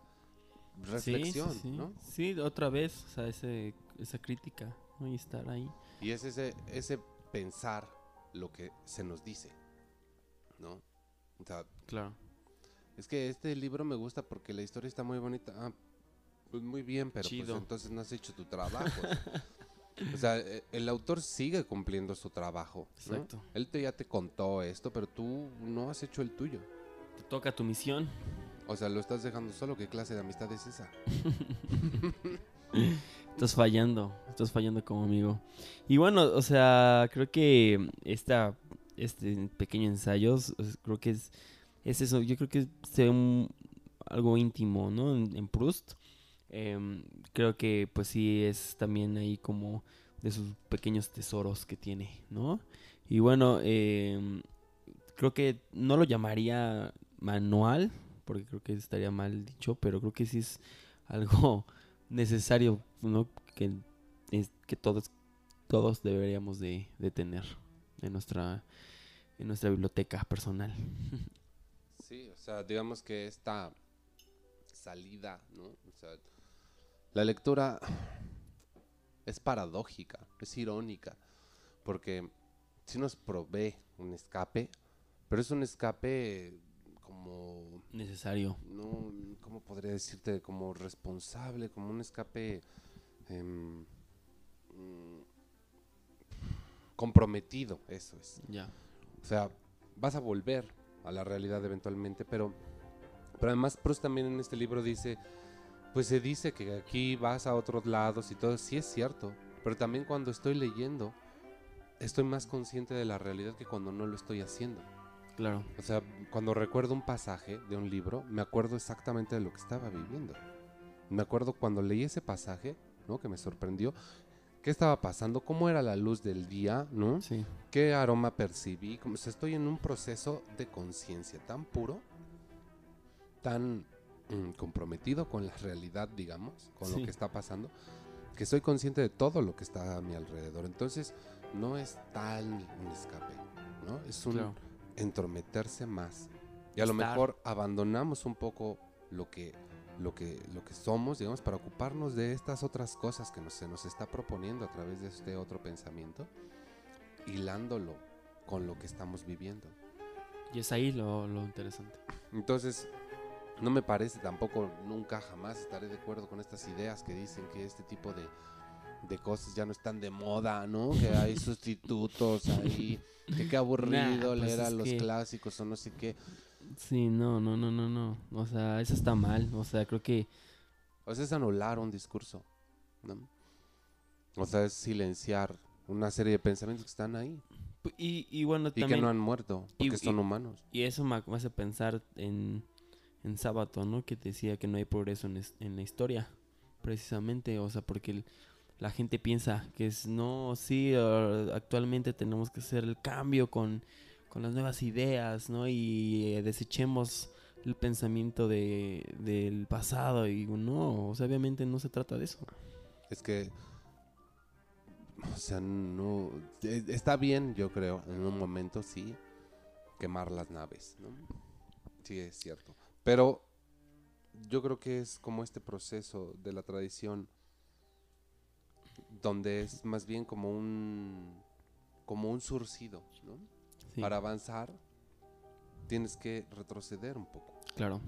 Speaker 3: Sí, sí,
Speaker 2: reflexión,
Speaker 3: sí.
Speaker 2: ¿no?
Speaker 3: Sí, otra vez, o sea, ese, esa crítica, ¿no? Y estar ahí.
Speaker 2: Y es ese, ese pensar lo que se nos dice, ¿no? O sea,
Speaker 3: Claro.
Speaker 2: Es que este libro me gusta porque la historia está muy bonita. Ah, pues muy bien, pero pues entonces no has hecho tu trabajo. o sea, e- el autor sigue cumpliendo su trabajo. ¿no?
Speaker 3: Exacto.
Speaker 2: Él te, ya te contó esto, pero tú no has hecho el tuyo.
Speaker 3: Te toca tu misión.
Speaker 2: O sea, lo estás dejando solo. ¿Qué clase de amistad es esa?
Speaker 3: Estás fallando, estás fallando como amigo. Y bueno, o sea, creo que esta, este pequeño ensayo, creo que es, es eso, yo creo que es algo íntimo, ¿no? En, en Proust. Em, creo que pues sí es también ahí como de sus pequeños tesoros que tiene, ¿no? Y bueno, em, creo que no lo llamaría manual, porque creo que estaría mal dicho, pero creo que sí es algo necesario, ¿no? Que, que todos, todos deberíamos de, de tener en nuestra, en nuestra biblioteca personal.
Speaker 2: Sí, o sea, digamos que esta salida, ¿no? O sea, la lectura es paradójica, es irónica, porque sí nos provee un escape, pero es un escape como,
Speaker 3: Necesario.
Speaker 2: no, ¿cómo podría decirte? Como responsable, como un escape em, mm, comprometido, eso es.
Speaker 3: Ya.
Speaker 2: O sea, vas a volver a la realidad eventualmente, pero, pero además Proust también en este libro dice, pues se dice que aquí vas a otros lados y todo, sí es cierto, pero también cuando estoy leyendo, estoy más consciente de la realidad que cuando no lo estoy haciendo.
Speaker 3: Claro.
Speaker 2: O sea, cuando recuerdo un pasaje de un libro, me acuerdo exactamente de lo que estaba viviendo. Me acuerdo cuando leí ese pasaje, ¿no? Que me sorprendió. ¿Qué estaba pasando? ¿Cómo era la luz del día? ¿No?
Speaker 3: Sí.
Speaker 2: ¿Qué aroma percibí? Como si estoy en un proceso de conciencia tan puro, tan comprometido con la realidad, digamos, con
Speaker 3: Sí.
Speaker 2: lo que está pasando, que soy consciente de todo lo que está a mi alrededor. Entonces, no es tal un escape, ¿no? Es un
Speaker 3: Claro.
Speaker 2: entrometerse más. Y a lo
Speaker 3: Estar.
Speaker 2: mejor abandonamos un poco lo que, lo que, lo que somos, digamos, para ocuparnos de estas otras cosas que nos, se nos está proponiendo a través de este otro pensamiento, hilándolo con lo que estamos viviendo.
Speaker 3: Y es ahí lo, lo interesante.
Speaker 2: Entonces, no me parece tampoco, nunca jamás estaré de acuerdo con estas ideas que dicen que este tipo de, de cosas ya no están de moda, ¿no? Que hay sustitutos ahí, que qué aburrido
Speaker 3: Nah, pues
Speaker 2: leer a los
Speaker 3: que-
Speaker 2: clásicos o no sé qué.
Speaker 3: Sí, no, no, no, no, no. O sea, eso está mal. O sea, creo que
Speaker 2: O sea, es anular un discurso, ¿no? O sea, es silenciar una serie de pensamientos que están ahí
Speaker 3: y, y bueno,
Speaker 2: y que
Speaker 3: también
Speaker 2: no han muerto,
Speaker 3: y-
Speaker 2: porque son
Speaker 3: y-
Speaker 2: humanos.
Speaker 3: y eso me hace pensar en en Sábato, ¿no? Que decía que no hay progreso en, la historia, precisamente, o sea, porque el- la gente piensa que es no, sí, ah, actualmente tenemos que hacer el cambio con las nuevas ideas, ¿no? Y eh, desechemos el pensamiento de, del pasado y no, o sea, obviamente no se trata de eso.
Speaker 2: Es que, o sea, no, e- está bien, yo creo, en un momento sí, quemar las naves, ¿no? Sí, es cierto. Pero yo creo que es como este proceso de la tradición, donde es más bien como un, como un surcido, ¿no?
Speaker 3: Sí,
Speaker 2: Para avanzar, tienes que retroceder un poco.
Speaker 3: claro.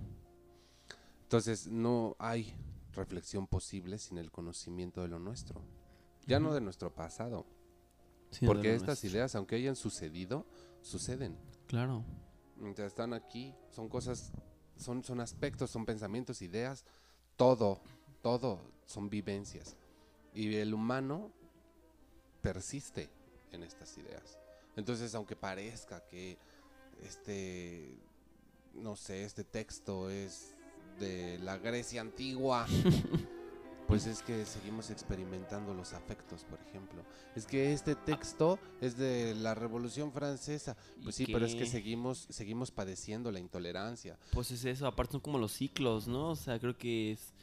Speaker 2: Entonces no hay reflexión posible sin el conocimiento de lo nuestro. Ya no de nuestro pasado.
Speaker 3: Sí,
Speaker 2: Porque estas
Speaker 3: nuestro.
Speaker 2: ideas, aunque hayan sucedido, suceden.
Speaker 3: Claro.
Speaker 2: Mientras están aquí, son cosas, son, son aspectos, son pensamientos, ideas, todo, todo son vivencias. Y el humano persiste en estas ideas. Entonces, aunque parezca que este, no sé, este texto es de la Grecia antigua, pues es que seguimos experimentando los afectos, por ejemplo. Es que este texto es de la Revolución Francesa. Pues
Speaker 3: ¿Y
Speaker 2: sí, pero es que seguimos, seguimos padeciendo la intolerancia.
Speaker 3: Pues es eso, aparte son como los ciclos, ¿no? O sea, creo que es...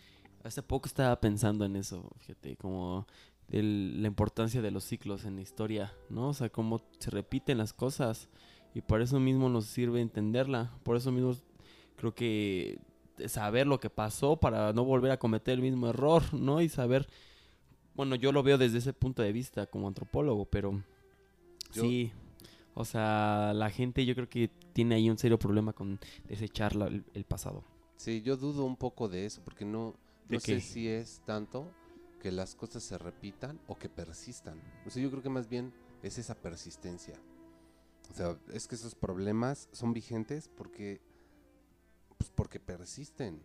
Speaker 3: Hace poco estaba pensando en eso, fíjate, como el- la importancia de los ciclos en la historia, ¿no? O sea, cómo se repiten las cosas y por eso mismo nos sirve entenderla, por eso mismo creo que saber lo que pasó para no volver a cometer el mismo error, ¿no? Y saber, bueno, yo lo veo desde ese punto de vista como antropólogo, pero
Speaker 2: Yo-
Speaker 3: sí, o sea, la gente yo creo que tiene ahí un serio problema con desechar la- el, el pasado.
Speaker 2: Sí, yo dudo un poco de eso, porque no,
Speaker 3: ¿De
Speaker 2: no sé si es tanto que las cosas se repitan o que persistan. O sea, yo creo que más bien es esa persistencia. O sea, es que esos problemas son vigentes porque, pues porque persisten.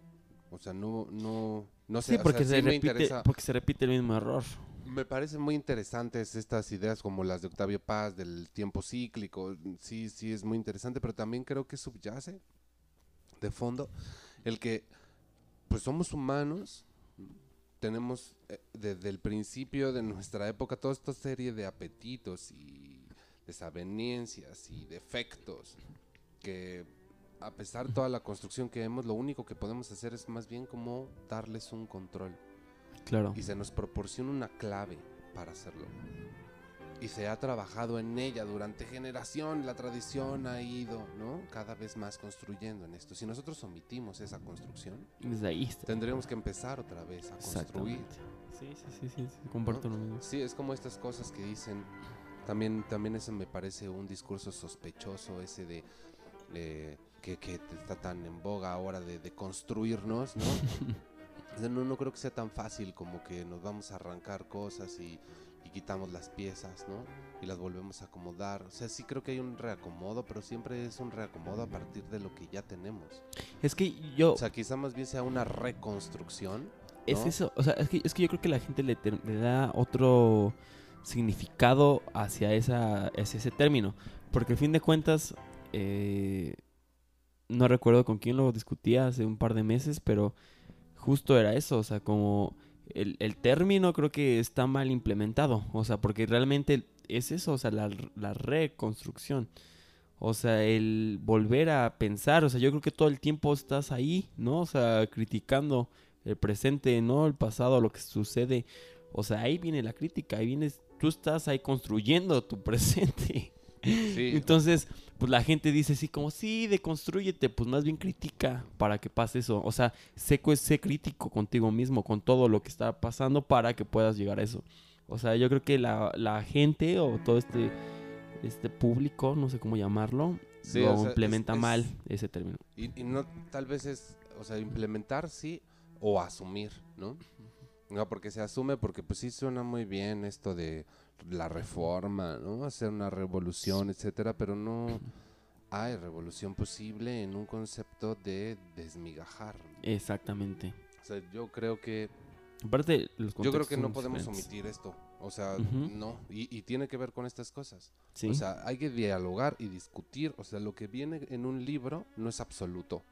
Speaker 2: O sea, no, no, no sé.
Speaker 3: Sí,
Speaker 2: o sea,
Speaker 3: porque, se
Speaker 2: sí
Speaker 3: repite, porque se repite el mismo error.
Speaker 2: Me parecen muy interesantes estas ideas como las de Octavio Paz del tiempo cíclico. Sí, sí, es muy interesante, pero también creo que subyace de fondo el que pues somos humanos, tenemos eh, desde el principio de nuestra época toda esta serie de apetitos y desavenencias y defectos que a pesar de toda la construcción que hemos, lo único que podemos hacer es más bien como darles un control
Speaker 3: Claro.
Speaker 2: y se nos proporciona una clave para hacerlo. Y se ha trabajado en ella durante generación, la tradición ha ido, ¿no? Cada vez más construyendo en esto. Si nosotros omitimos esa construcción,
Speaker 3: Desde ahí está.
Speaker 2: tendremos que empezar otra vez a construir.
Speaker 3: Sí, sí, sí, sí, sí, comparto
Speaker 2: ¿no?
Speaker 3: lo mismo.
Speaker 2: Sí, es como estas cosas que dicen, también, también eso me parece un discurso sospechoso, ese de eh, que, que está tan en boga ahora de, de construirnos, ¿no? No, no creo que sea tan fácil como que nos vamos a arrancar cosas y, y quitamos las piezas, ¿no? Y las volvemos a acomodar. O sea, sí creo que hay un reacomodo, pero siempre es un reacomodo a partir de lo que ya tenemos.
Speaker 3: Es que yo,
Speaker 2: O sea, quizá más bien sea una reconstrucción.
Speaker 3: es eso, o sea, es que, es que yo creo que la gente le, le da otro significado hacia, esa, hacia ese término. Porque al fin de cuentas, eh, no recuerdo con quién lo discutía hace un par de meses, pero justo era eso, o sea, como el, el término creo que está mal implementado, o sea, porque realmente es eso, o sea, la, la reconstrucción. O sea, el volver a pensar, o sea, yo creo que todo el tiempo estás ahí, ¿no? O sea, criticando el presente, ¿no? El pasado, lo que sucede. O sea, ahí viene la crítica, ahí vienes, tú estás ahí construyendo tu presente.
Speaker 2: Sí,
Speaker 3: Entonces, pues la gente dice así como, sí, deconstrúyete, pues más bien critica para que pase eso. O sea, sé, sé crítico contigo mismo, con todo lo que está pasando para que puedas llegar a eso. O sea, yo creo que la, la gente o todo este, este público, no sé cómo llamarlo,
Speaker 2: Sí,
Speaker 3: lo
Speaker 2: o sea, es-
Speaker 3: implementa
Speaker 2: es-
Speaker 3: mal ese término.
Speaker 2: Y, y no, tal vez es, o sea, implementar sí o asumir, ¿no? No, porque se asume, porque pues sí suena muy bien esto de la reforma, ¿no? Hacer una revolución, etcétera, pero no hay revolución posible en un concepto de desmigajar.
Speaker 3: Exactamente.
Speaker 2: O sea, yo creo que
Speaker 3: Aparte, los
Speaker 2: yo creo que no podemos
Speaker 3: diferentes.
Speaker 2: omitir esto. O sea, no. Y, y tiene que ver con estas cosas.
Speaker 3: Sí,
Speaker 2: O sea, hay que dialogar y discutir. O sea, lo que viene en un libro no es absoluto.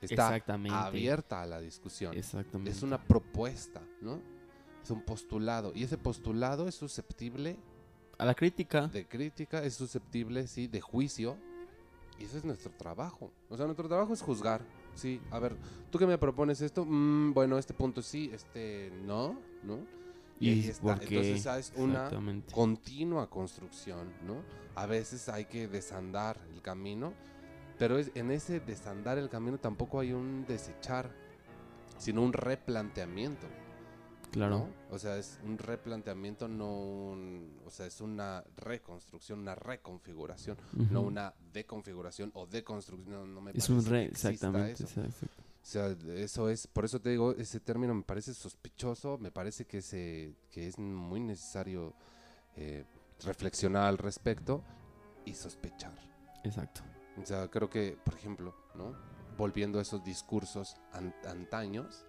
Speaker 2: Está
Speaker 3: exactamente.
Speaker 2: abierta a la discusión.
Speaker 3: Exactamente.
Speaker 2: Es una propuesta, ¿no? Es un postulado. Y ese postulado es susceptible
Speaker 3: A la crítica.
Speaker 2: de crítica, es susceptible, sí, de juicio. Y eso es nuestro trabajo. O sea, nuestro trabajo es juzgar. Sí, a ver, tú que me propones esto, Mm, bueno, este punto sí, este no, ¿no? Y, ahí está. Entonces, esa es una continua construcción, ¿no? A veces hay que desandar el camino, pero es, en ese desandar el camino tampoco hay un desechar, sino un replanteamiento.
Speaker 3: Claro.
Speaker 2: ¿no? O sea, es un replanteamiento, no un, o sea, es una reconstrucción, una reconfiguración, no una deconfiguración o deconstrucción. No, no me
Speaker 3: Es
Speaker 2: parece
Speaker 3: un
Speaker 2: que
Speaker 3: re, exactamente.
Speaker 2: eso.
Speaker 3: exacto.
Speaker 2: O sea, eso es, por eso te digo, ese término me parece sospechoso, me parece que, se, que es muy necesario eh, reflexionar al respecto y sospechar.
Speaker 3: Exacto.
Speaker 2: O sea, creo que, por ejemplo, ¿no? volviendo a esos discursos an- antaños.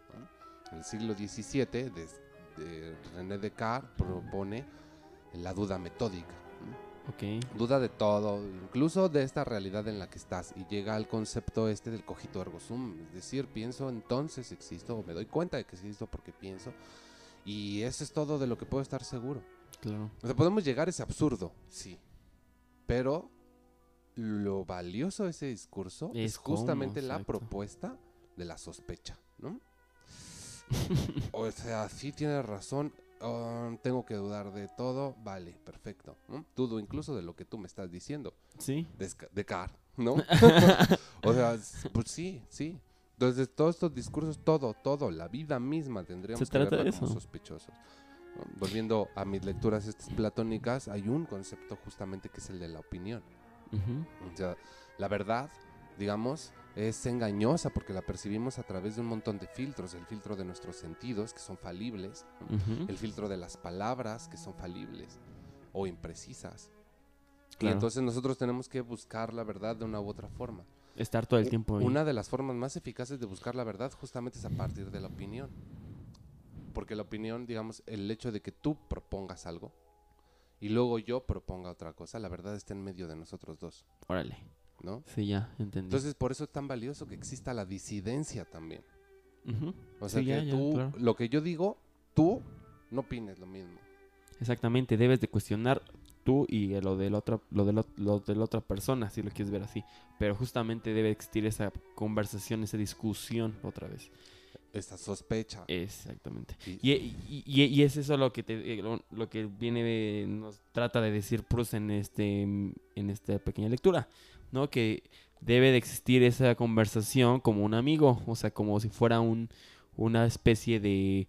Speaker 2: En el siglo XVII, de, de René Descartes propone la duda metódica. ¿no?
Speaker 3: Ok.
Speaker 2: Duda de todo, incluso de esta realidad en la que estás, y llega al concepto este del cogito ergo sum, es decir, pienso entonces existo, o me doy cuenta de que existo porque pienso, y eso es todo de lo que puedo estar seguro.
Speaker 3: Claro.
Speaker 2: O sea, podemos llegar a ese absurdo, sí. Pero lo valioso de ese discurso es,
Speaker 3: Es
Speaker 2: justamente la propuesta de la sospecha, ¿no? o sea, sí tienes razón, um, tengo que dudar de todo, vale, perfecto. ¿no? Dudo incluso de lo que tú me estás diciendo,
Speaker 3: Sí.
Speaker 2: Desca- de Car, ¿no? o sea, pues sí, sí. Entonces, todos estos discursos, todo, todo, la vida misma tendríamos que verla como sospechosos. Volviendo a mis lecturas estas platónicas, hay un concepto justamente que es el de la opinión. O sea, la verdad, digamos, es engañosa porque la percibimos a través de un montón de filtros. El filtro de nuestros sentidos, que son falibles. El filtro de las palabras, que son falibles o imprecisas. Y entonces nosotros tenemos que buscar la verdad de una u otra forma.
Speaker 3: Estar todo el tiempo ahí.
Speaker 2: Una de las formas más eficaces de buscar la verdad justamente es a partir de la opinión. Porque la opinión, digamos, el hecho de que tú propongas algo y luego yo proponga otra cosa, la verdad está en medio de nosotros dos,
Speaker 3: Órale.
Speaker 2: ¿No?
Speaker 3: Sí, ya, entendí.
Speaker 2: Entonces, por eso es tan valioso que exista la disidencia también. O sea,
Speaker 3: Sí,
Speaker 2: que
Speaker 3: ya, ya,
Speaker 2: tú,
Speaker 3: claro.
Speaker 2: lo que yo digo, tú no opines lo mismo.
Speaker 3: Exactamente, debes de cuestionar tú y lo de la otra, lo de, lo, lo de la otra persona, si lo quieres ver así. Pero justamente debe existir esa conversación, esa discusión otra vez.
Speaker 2: Esa sospecha.
Speaker 3: Exactamente.
Speaker 2: Y-
Speaker 3: Y, y- y- y es eso lo que te, eh, lo, lo que viene de- nos trata de decir Proust en este en esta pequeña lectura, ¿no? Que debe de existir esa conversación como un amigo, o sea, como si fuera un una especie de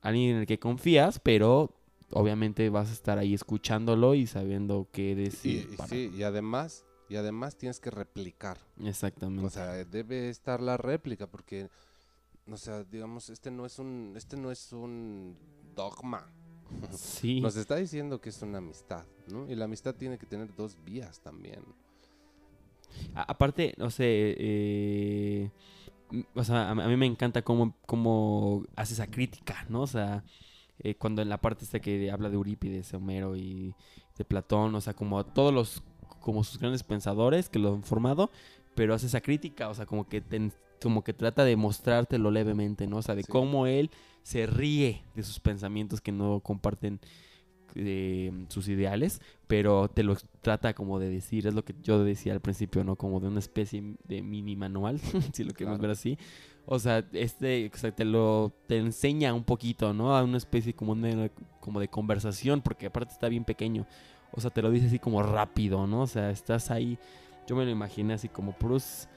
Speaker 3: alguien en el que confías, pero obviamente vas a estar ahí escuchándolo y sabiendo qué decir.
Speaker 2: y
Speaker 3: para-
Speaker 2: sí, y además, y además tienes que replicar.
Speaker 3: Exactamente.
Speaker 2: O sea, debe estar la réplica porque, o sea, digamos, este no es un, este no es un dogma.
Speaker 3: sí.
Speaker 2: Nos está diciendo que es una amistad, ¿no? Y la amistad tiene que tener dos vías también.
Speaker 3: A- aparte, no sé, eh, o sea, a, mí me encanta cómo, cómo hace esa crítica, ¿no? O sea, eh, cuando en la parte esta que habla de Eurípides, Homero y de Platón, o sea, como a todos los, como sus grandes pensadores que lo han formado, pero hace esa crítica, o sea, como que te, como que trata de mostrártelo levemente, ¿no? O sea, de
Speaker 2: Sí.
Speaker 3: cómo él se ríe de sus pensamientos que no comparten eh, sus ideales, pero te lo trata como de decir, es lo que yo decía al principio, ¿no? Como de una especie de mini manual, si lo queremos
Speaker 2: Claro.
Speaker 3: ver así. O sea, este o sea, te lo te enseña un poquito, ¿no? A una especie como de, como de conversación, porque aparte está bien pequeño. O sea, te lo dice así como rápido, ¿no? O sea, estás ahí, yo me lo imaginé así como Bruce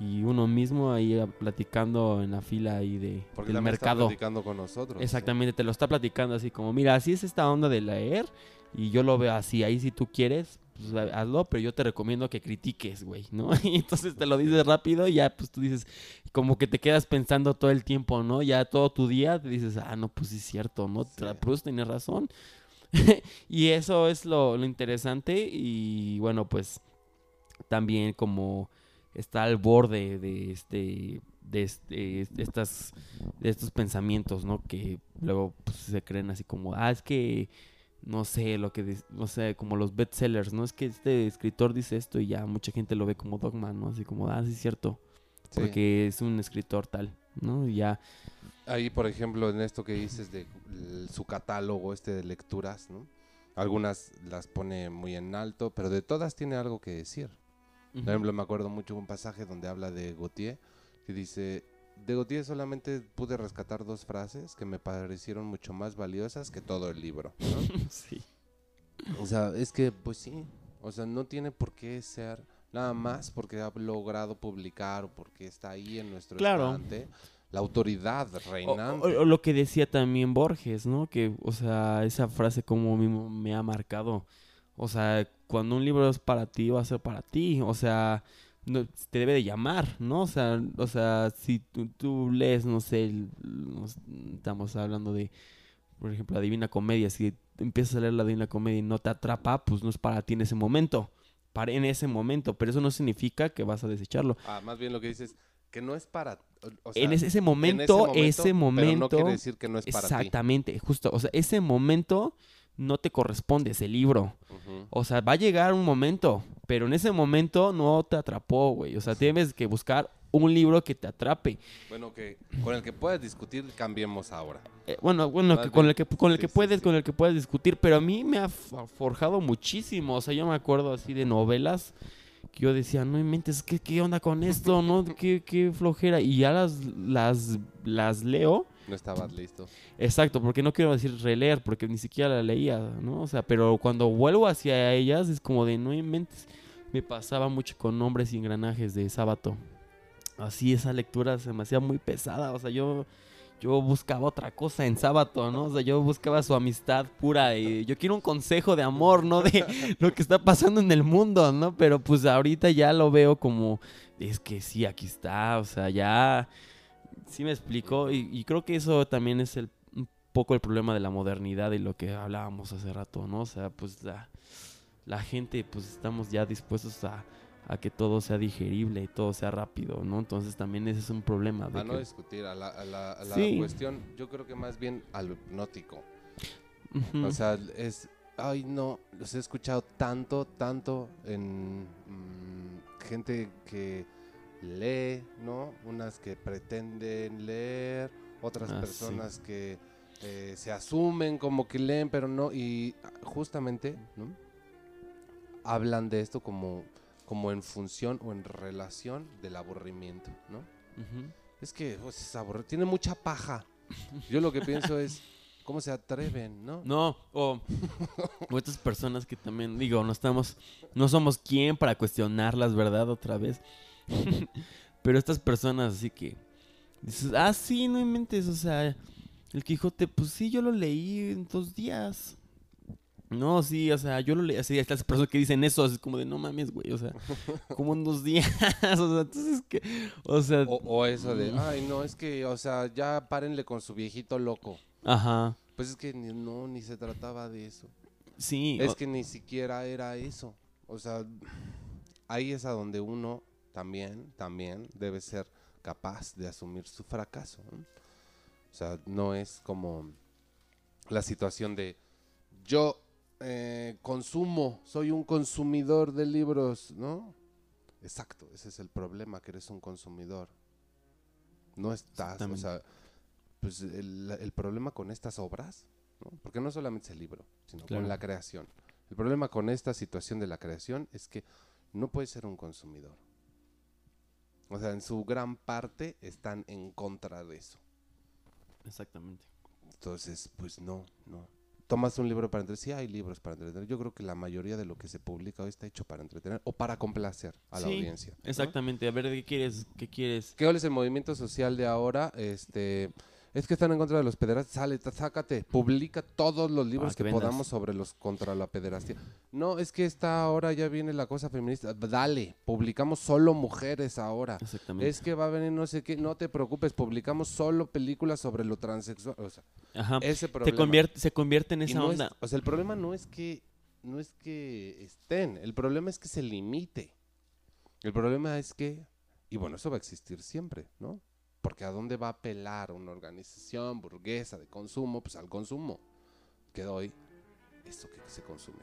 Speaker 3: y uno mismo ahí ah, platicando en la fila ahí de,
Speaker 2: Porque
Speaker 3: del
Speaker 2: también está
Speaker 3: mercado.
Speaker 2: platicando con nosotros. ¿no?
Speaker 3: Exactamente, te lo está platicando así como, mira, así es esta onda de leer y yo lo veo así, ahí si tú quieres, pues ha- hazlo, pero yo te recomiendo que critiques, güey, ¿no? Y entonces te lo dices rápido y ya pues tú dices, como que te quedas pensando todo el tiempo, ¿no? Ya todo tu día te dices, ah, no, pues sí es cierto, ¿no?
Speaker 2: Sí.
Speaker 3: Proust tiene razón. y eso es lo, lo interesante y bueno, pues también como está al borde de este de, este, de estas de estos pensamientos, ¿no? Que luego pues, se creen así como, ah, es que no sé, lo que no sé, como los bestsellers, ¿no? Es que este escritor dice esto y ya mucha gente lo ve como dogma, ¿no? Así como, ah, sí es cierto,
Speaker 2: Sí.
Speaker 3: porque es un escritor tal, ¿no? Y ya
Speaker 2: Ahí, por ejemplo, en esto que dices de su catálogo este de lecturas, ¿no? Algunas las pone muy en alto, pero de todas tiene algo que decir. Por ejemplo, me acuerdo mucho un pasaje donde habla de Gautier, que dice, de Gautier solamente pude rescatar dos frases que me parecieron mucho más valiosas que todo el libro. ¿no?
Speaker 3: sí.
Speaker 2: O sea, es que, pues sí, o sea, no tiene por qué ser nada más porque ha logrado publicar o porque está ahí en nuestro
Speaker 3: Claro.
Speaker 2: estante la autoridad
Speaker 3: O,
Speaker 2: reinante.
Speaker 3: o- o lo que decía también Borges, ¿no? Que, o sea, esa frase como mismo me ha marcado. O sea, cuando un libro es para ti, va a ser para ti. O sea, no- te debe de llamar, ¿no? O sea, o sea si tú, tú lees, no sé, nos- estamos hablando de, por ejemplo, la Divina Comedia. Si empiezas a leer la Divina Comedia y no te atrapa, pues no es para ti en ese momento. Para en ese momento. Pero eso no significa que vas a desecharlo.
Speaker 2: Ah, más bien lo que dices, que no es para... o- sea,
Speaker 3: en ese, ese
Speaker 2: en
Speaker 3: momento, ese momento,
Speaker 2: Pero no quiere decir que no es para ti.
Speaker 3: Exactamente, justo. O sea, ese momento no te corresponde ese libro. O sea, va a llegar un momento, pero en ese momento no te atrapó, güey. O sea, tienes que buscar un libro que te atrape.
Speaker 2: Bueno, que con el que puedas discutir, cambiemos ahora.
Speaker 3: Eh, bueno, bueno, que con el que con el
Speaker 2: sí,
Speaker 3: que puedes,
Speaker 2: sí.
Speaker 3: con el que puedes discutir, pero a mí me ha forjado muchísimo. O sea, yo me acuerdo así de novelas que yo decía, no inventes, ¿qué, qué onda con esto? ¿No? ¿Qué, qué flojera? Y ya las, las, las leo.
Speaker 2: No estabas listo.
Speaker 3: Exacto, porque no quiero decir releer, porque ni siquiera la leía, ¿no? O sea, pero cuando vuelvo hacia ellas es como de no inventes. Me pasaba mucho con nombres y engranajes de sábado. Así esa lectura se me hacía muy pesada, o sea, yo yo buscaba otra cosa en sábado, ¿no? O sea, yo buscaba su amistad pura y yo quiero un consejo de amor, no de lo que está pasando en el mundo, ¿no? Pero pues ahorita ya lo veo como es que sí, aquí está, o sea, ya sí me explico y, y creo que eso también es el un poco el problema de la modernidad y lo que hablábamos hace rato, ¿no? O sea, pues la, la gente, pues estamos ya dispuestos a, a que todo sea digerible y todo sea rápido, ¿no? Entonces también ese es un problema. De
Speaker 2: A no discutir, a la, a la- a la
Speaker 3: Sí.
Speaker 2: cuestión, yo creo que más bien a lo hipnótico. O sea, es. Ay, no, los he escuchado tanto, tanto en mm, gente que lee, ¿no? Unas que pretenden leer, otras
Speaker 3: Ah, sí.
Speaker 2: personas que eh, se asumen como que leen, pero no. Y justamente, ¿no? Hablan de esto como, como en función o en relación del aburrimiento, ¿no? Es que pues, es aburrido, tiene mucha paja. Yo lo que pienso es, ¿cómo se atreven, no?
Speaker 3: No, o, o estas personas que también, digo, no estamos, no somos quien para cuestionarlas, ¿verdad? Otra vez. Pero estas personas así que dices, ah, sí, no inventes, o sea, el Quijote, pues sí, yo lo leí en dos días. No, sí, o sea, yo lo leí, así, estas personas que dicen eso, es como de, no mames, güey, o sea, como en dos días, o sea, entonces que, o sea,
Speaker 2: O, o eso de,
Speaker 3: Mm.
Speaker 2: ay, no, es que, o sea, ya párenle con su viejito loco.
Speaker 3: ajá,
Speaker 2: Pues es que ni- no, ni se trataba de eso.
Speaker 3: sí,
Speaker 2: Es
Speaker 3: o-
Speaker 2: que ni siquiera era eso. O sea, ahí es a donde uno también, también debe ser capaz de asumir su fracaso. ¿no? O sea, no es como la situación de yo eh, consumo, soy un consumidor de libros, ¿no? Exacto, ese es el problema, que eres un consumidor. No estás, o sea, pues el, el problema con estas obras, ¿no? porque no solamente es el libro, sino
Speaker 3: Claro.
Speaker 2: con la creación. El problema con esta situación de la creación es que no puedes ser un consumidor. O sea, en su gran parte están en contra de eso.
Speaker 3: Exactamente.
Speaker 2: Entonces, pues no, no. Tomas un libro para entretener. Sí, hay libros para entretener. Yo creo que la mayoría de lo que se publica hoy está hecho para entretener o para complacer a la
Speaker 3: Sí,
Speaker 2: audiencia. ¿no?
Speaker 3: Exactamente. A ver, ¿qué quieres? ¿Qué quieres?
Speaker 2: ¿Qué es el movimiento social de ahora? Este, es que están en contra de los pederastas. Sale, sácate, publica todos los libros que, podamos sobre los contra la pederastia. No, es que esta ahora ya viene la cosa feminista. Dale, publicamos solo mujeres ahora.
Speaker 3: Exactamente.
Speaker 2: Es que va a venir no sé qué, no te preocupes, publicamos solo películas sobre lo transexual. O sea,
Speaker 3: Ajá.
Speaker 2: ese
Speaker 3: Se
Speaker 2: problema.
Speaker 3: convierte, se convierte en esa
Speaker 2: no es-
Speaker 3: onda.
Speaker 2: o sea, el problema no es que no es que estén, el problema es que se limite. El problema es que y bueno, eso va a existir siempre, ¿no? Porque a dónde va a apelar una organización burguesa de consumo, pues al consumo. Que hoy esto que se consume,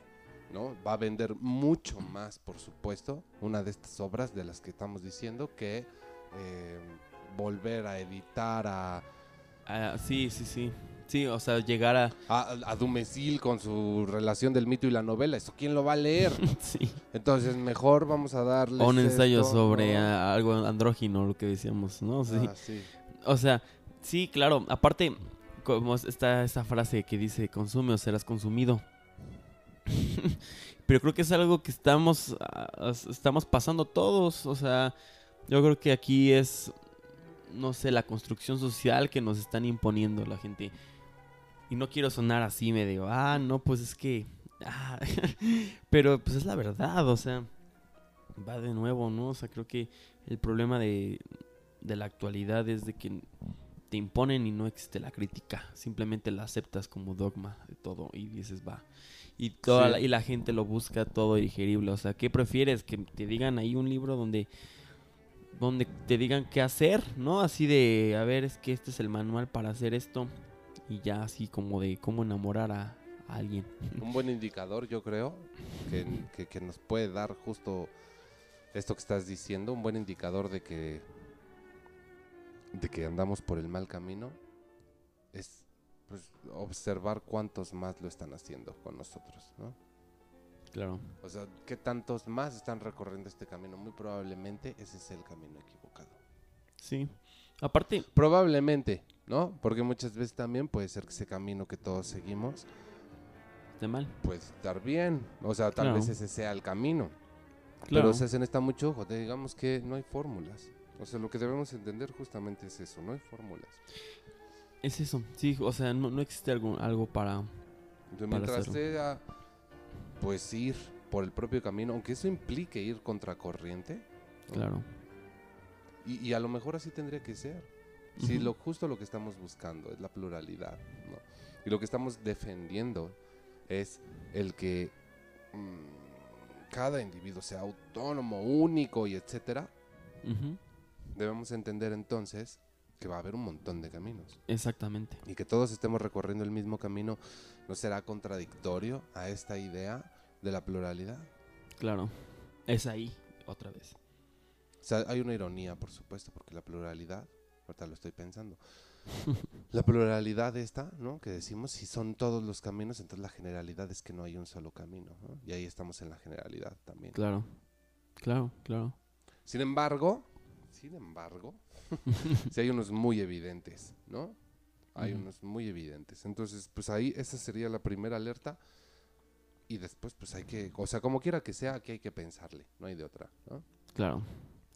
Speaker 2: ¿no? Va a vender mucho más, por supuesto, una de estas obras de las que estamos diciendo que eh, volver a editar a
Speaker 3: Ah, sí, sí, sí. Sí, o sea, llegar a...
Speaker 2: a, a Dumesil con su relación del mito y la novela. ¿Eso quién lo va a leer?
Speaker 3: sí.
Speaker 2: Entonces, mejor vamos a darle.
Speaker 3: Un ensayo sobre algo andrógino, lo que decíamos, ¿no? Sí.
Speaker 2: Ah, sí.
Speaker 3: O sea, sí, claro. Aparte, como es- está esa frase que dice, consume o serás consumido. Pero creo que es algo que estamos, ah, es- estamos pasando todos. O sea, yo creo que aquí es, no sé, la construcción social que nos están imponiendo la gente. Y no quiero sonar así, me digo, ah, no, pues es que... ah". Pero pues es la verdad, o sea, va de nuevo, ¿no? O sea, creo que el problema de, de la actualidad es de que te imponen y no existe la crítica. Simplemente la aceptas como dogma de todo y dices, va. Y, toda
Speaker 2: Sí.
Speaker 3: la, y la gente lo busca todo digerible. O sea, ¿qué prefieres? Que te digan ahí un libro donde donde te digan qué hacer, ¿no? Así de, a ver, es que este es el manual para hacer esto. Y ya así como de cómo enamorar a, a alguien.
Speaker 2: Un buen indicador, yo creo, que, que- que nos puede dar justo esto que estás diciendo, un buen indicador de que de que andamos por el mal camino es pues, observar cuántos más lo están haciendo con nosotros, ¿no?
Speaker 3: Claro.
Speaker 2: O sea, qué tantos más están recorriendo este camino. Muy probablemente ese es el camino equivocado.
Speaker 3: Sí. Aparte,
Speaker 2: Probablemente, ¿no? Porque muchas veces también puede ser que ese camino que todos seguimos
Speaker 3: de mal.
Speaker 2: puede estar bien. O sea, tal
Speaker 3: Claro.
Speaker 2: vez ese sea el camino.
Speaker 3: Claro.
Speaker 2: Pero se hacen está mucho ojo. digamos que no hay fórmulas. O sea, lo que debemos entender justamente es eso. No hay fórmulas.
Speaker 3: Es eso. Sí, o sea, no, no existe algo, algo para...
Speaker 2: Entonces,
Speaker 3: Para
Speaker 2: mientras
Speaker 3: hacerlo.
Speaker 2: sea, pues ir por el propio camino, aunque eso implique ir contracorriente. ¿no?
Speaker 3: Claro.
Speaker 2: Y, y a lo mejor así tendría que ser. Si lo justo lo que estamos buscando es la pluralidad, ¿no? Y lo que estamos defendiendo es el que mm, cada individuo sea autónomo, único y etcétera, debemos entender entonces que va a haber un montón de caminos
Speaker 3: Exactamente.
Speaker 2: y que todos estemos recorriendo el mismo camino no será contradictorio a esta idea de la pluralidad.
Speaker 3: Claro. Es ahí, otra vez.
Speaker 2: O sea, hay una ironía, por supuesto, porque la pluralidad, ahorita lo estoy pensando, la pluralidad esta, ¿no? Que decimos, si son todos los caminos, entonces la generalidad es que no hay un solo camino, ¿no? Y ahí estamos en la generalidad también.
Speaker 3: Claro. Claro, claro.
Speaker 2: Sin embargo, sin embargo, sí hay unos muy evidentes, ¿no? Hay unos muy evidentes. Entonces, pues ahí esa sería la primera alerta. Y después, pues hay que, o sea, como quiera que sea, aquí hay que pensarle, no hay de otra, ¿no?
Speaker 3: Claro.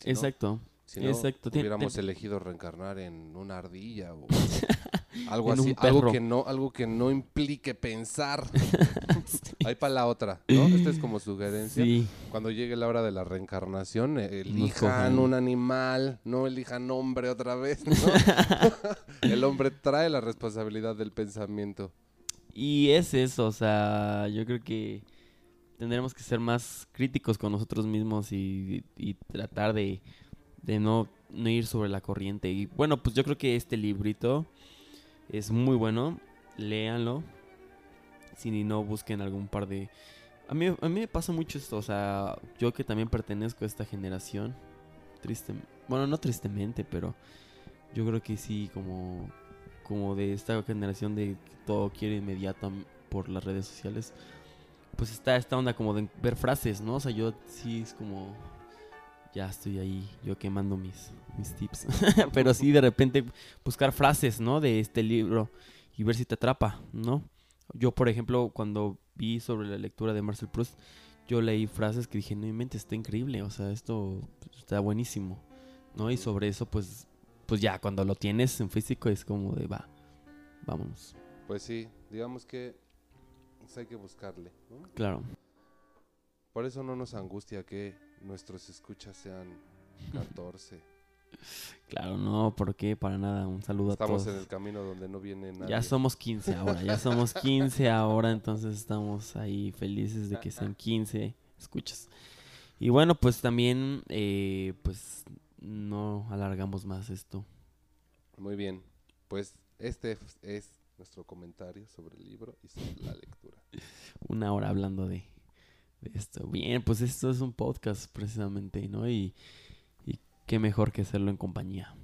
Speaker 2: Si no-
Speaker 3: Exacto.
Speaker 2: Si no,
Speaker 3: Exacto,
Speaker 2: hubiéramos elegido reencarnar en una ardilla o algo
Speaker 3: En
Speaker 2: así,
Speaker 3: un
Speaker 2: algo que no, algo que no implique pensar. Ahí para la otra, ¿no? Esta es como sugerencia.
Speaker 3: Sí.
Speaker 2: Cuando llegue la hora de la reencarnación, eh, elijan un animal, no elijan hombre otra vez, ¿no? El hombre trae la responsabilidad del pensamiento.
Speaker 3: Y es eso, o sea, yo creo que tendremos que ser más críticos con nosotros mismos y, tratar de, de no, no ir sobre la corriente. Y bueno, pues yo creo que este librito es muy bueno, léanlo. Si no, busquen algún par de... A mí, a mí me pasa mucho esto, o sea, yo que también pertenezco a esta generación, triste, bueno, no tristemente, pero yo creo que sí, como, como de esta generación de que todo quiere inmediato por las redes sociales, pues está esta onda como de ver frases, ¿no? O sea, yo sí es como, ya estoy ahí, yo quemando mis, mis tips. Pero sí, de repente buscar frases, ¿no? De este libro y ver si te atrapa, ¿no? Yo, por ejemplo, cuando vi sobre la lectura de Marcel Proust, yo leí frases que dije, no mente, está increíble, o sea, esto está buenísimo, ¿no? Y sobre eso, pues, pues ya, cuando lo tienes en físico es como de, va, vámonos.
Speaker 2: Pues sí, digamos que pues, hay que buscarle. ¿no?
Speaker 3: Claro,
Speaker 2: Por eso no nos angustia que nuestros escuchas sean 14.
Speaker 3: claro, no, ¿por qué? Para nada, un saludo a
Speaker 2: Estamos
Speaker 3: todos.
Speaker 2: en el camino donde no viene nadie.
Speaker 3: Ya somos 15 ahora, ya somos 15 ahora, entonces estamos ahí felices de que sean 15 escuchas. Y bueno, pues también, eh, pues no alargamos más esto.
Speaker 2: Muy bien. Pues este es nuestro comentario sobre el libro y sobre la lectura.
Speaker 3: Una hora hablando de, de esto. Bien, pues esto es un podcast precisamente, ¿no? Y, y qué mejor que hacerlo en compañía.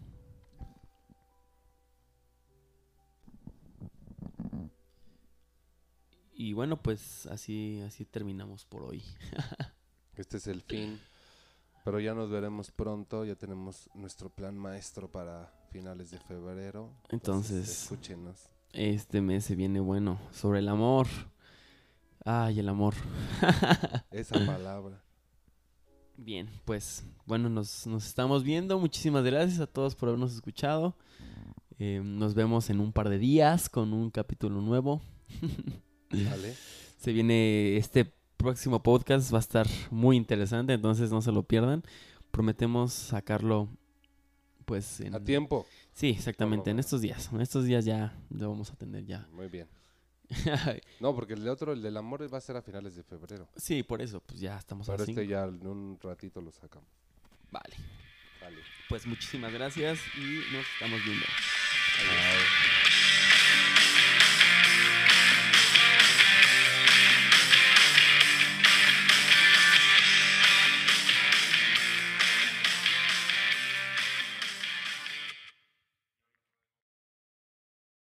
Speaker 3: Y bueno, pues así, así terminamos por hoy.
Speaker 2: Este es el fin. Pero ya nos veremos pronto. Ya tenemos nuestro plan maestro para finales de febrero.
Speaker 3: Entonces-
Speaker 2: escúchenos.
Speaker 3: Este mes se viene bueno. Sobre el amor. Ay, el amor.
Speaker 2: Esa palabra.
Speaker 3: Bien, pues bueno, nos, nos estamos viendo. Muchísimas gracias a todos por habernos escuchado. Eh, nos vemos en un par de días con un capítulo nuevo.
Speaker 2: ¿Vale?
Speaker 3: Se viene este próximo podcast, va a estar muy interesante, entonces no se lo pierdan. Prometemos sacarlo pues en...
Speaker 2: A tiempo.
Speaker 3: Sí, exactamente, en estos días. En estos días ya lo vamos a tener ya.
Speaker 2: Muy bien. No, porque el otro, el del amor, va a ser a finales de febrero.
Speaker 3: sí, por eso, pues ya estamos
Speaker 2: Pero
Speaker 3: a cinco.
Speaker 2: este ya en un ratito lo sacamos.
Speaker 3: Vale.
Speaker 2: Vale.
Speaker 3: Pues muchísimas gracias y nos estamos viendo.
Speaker 2: Chao.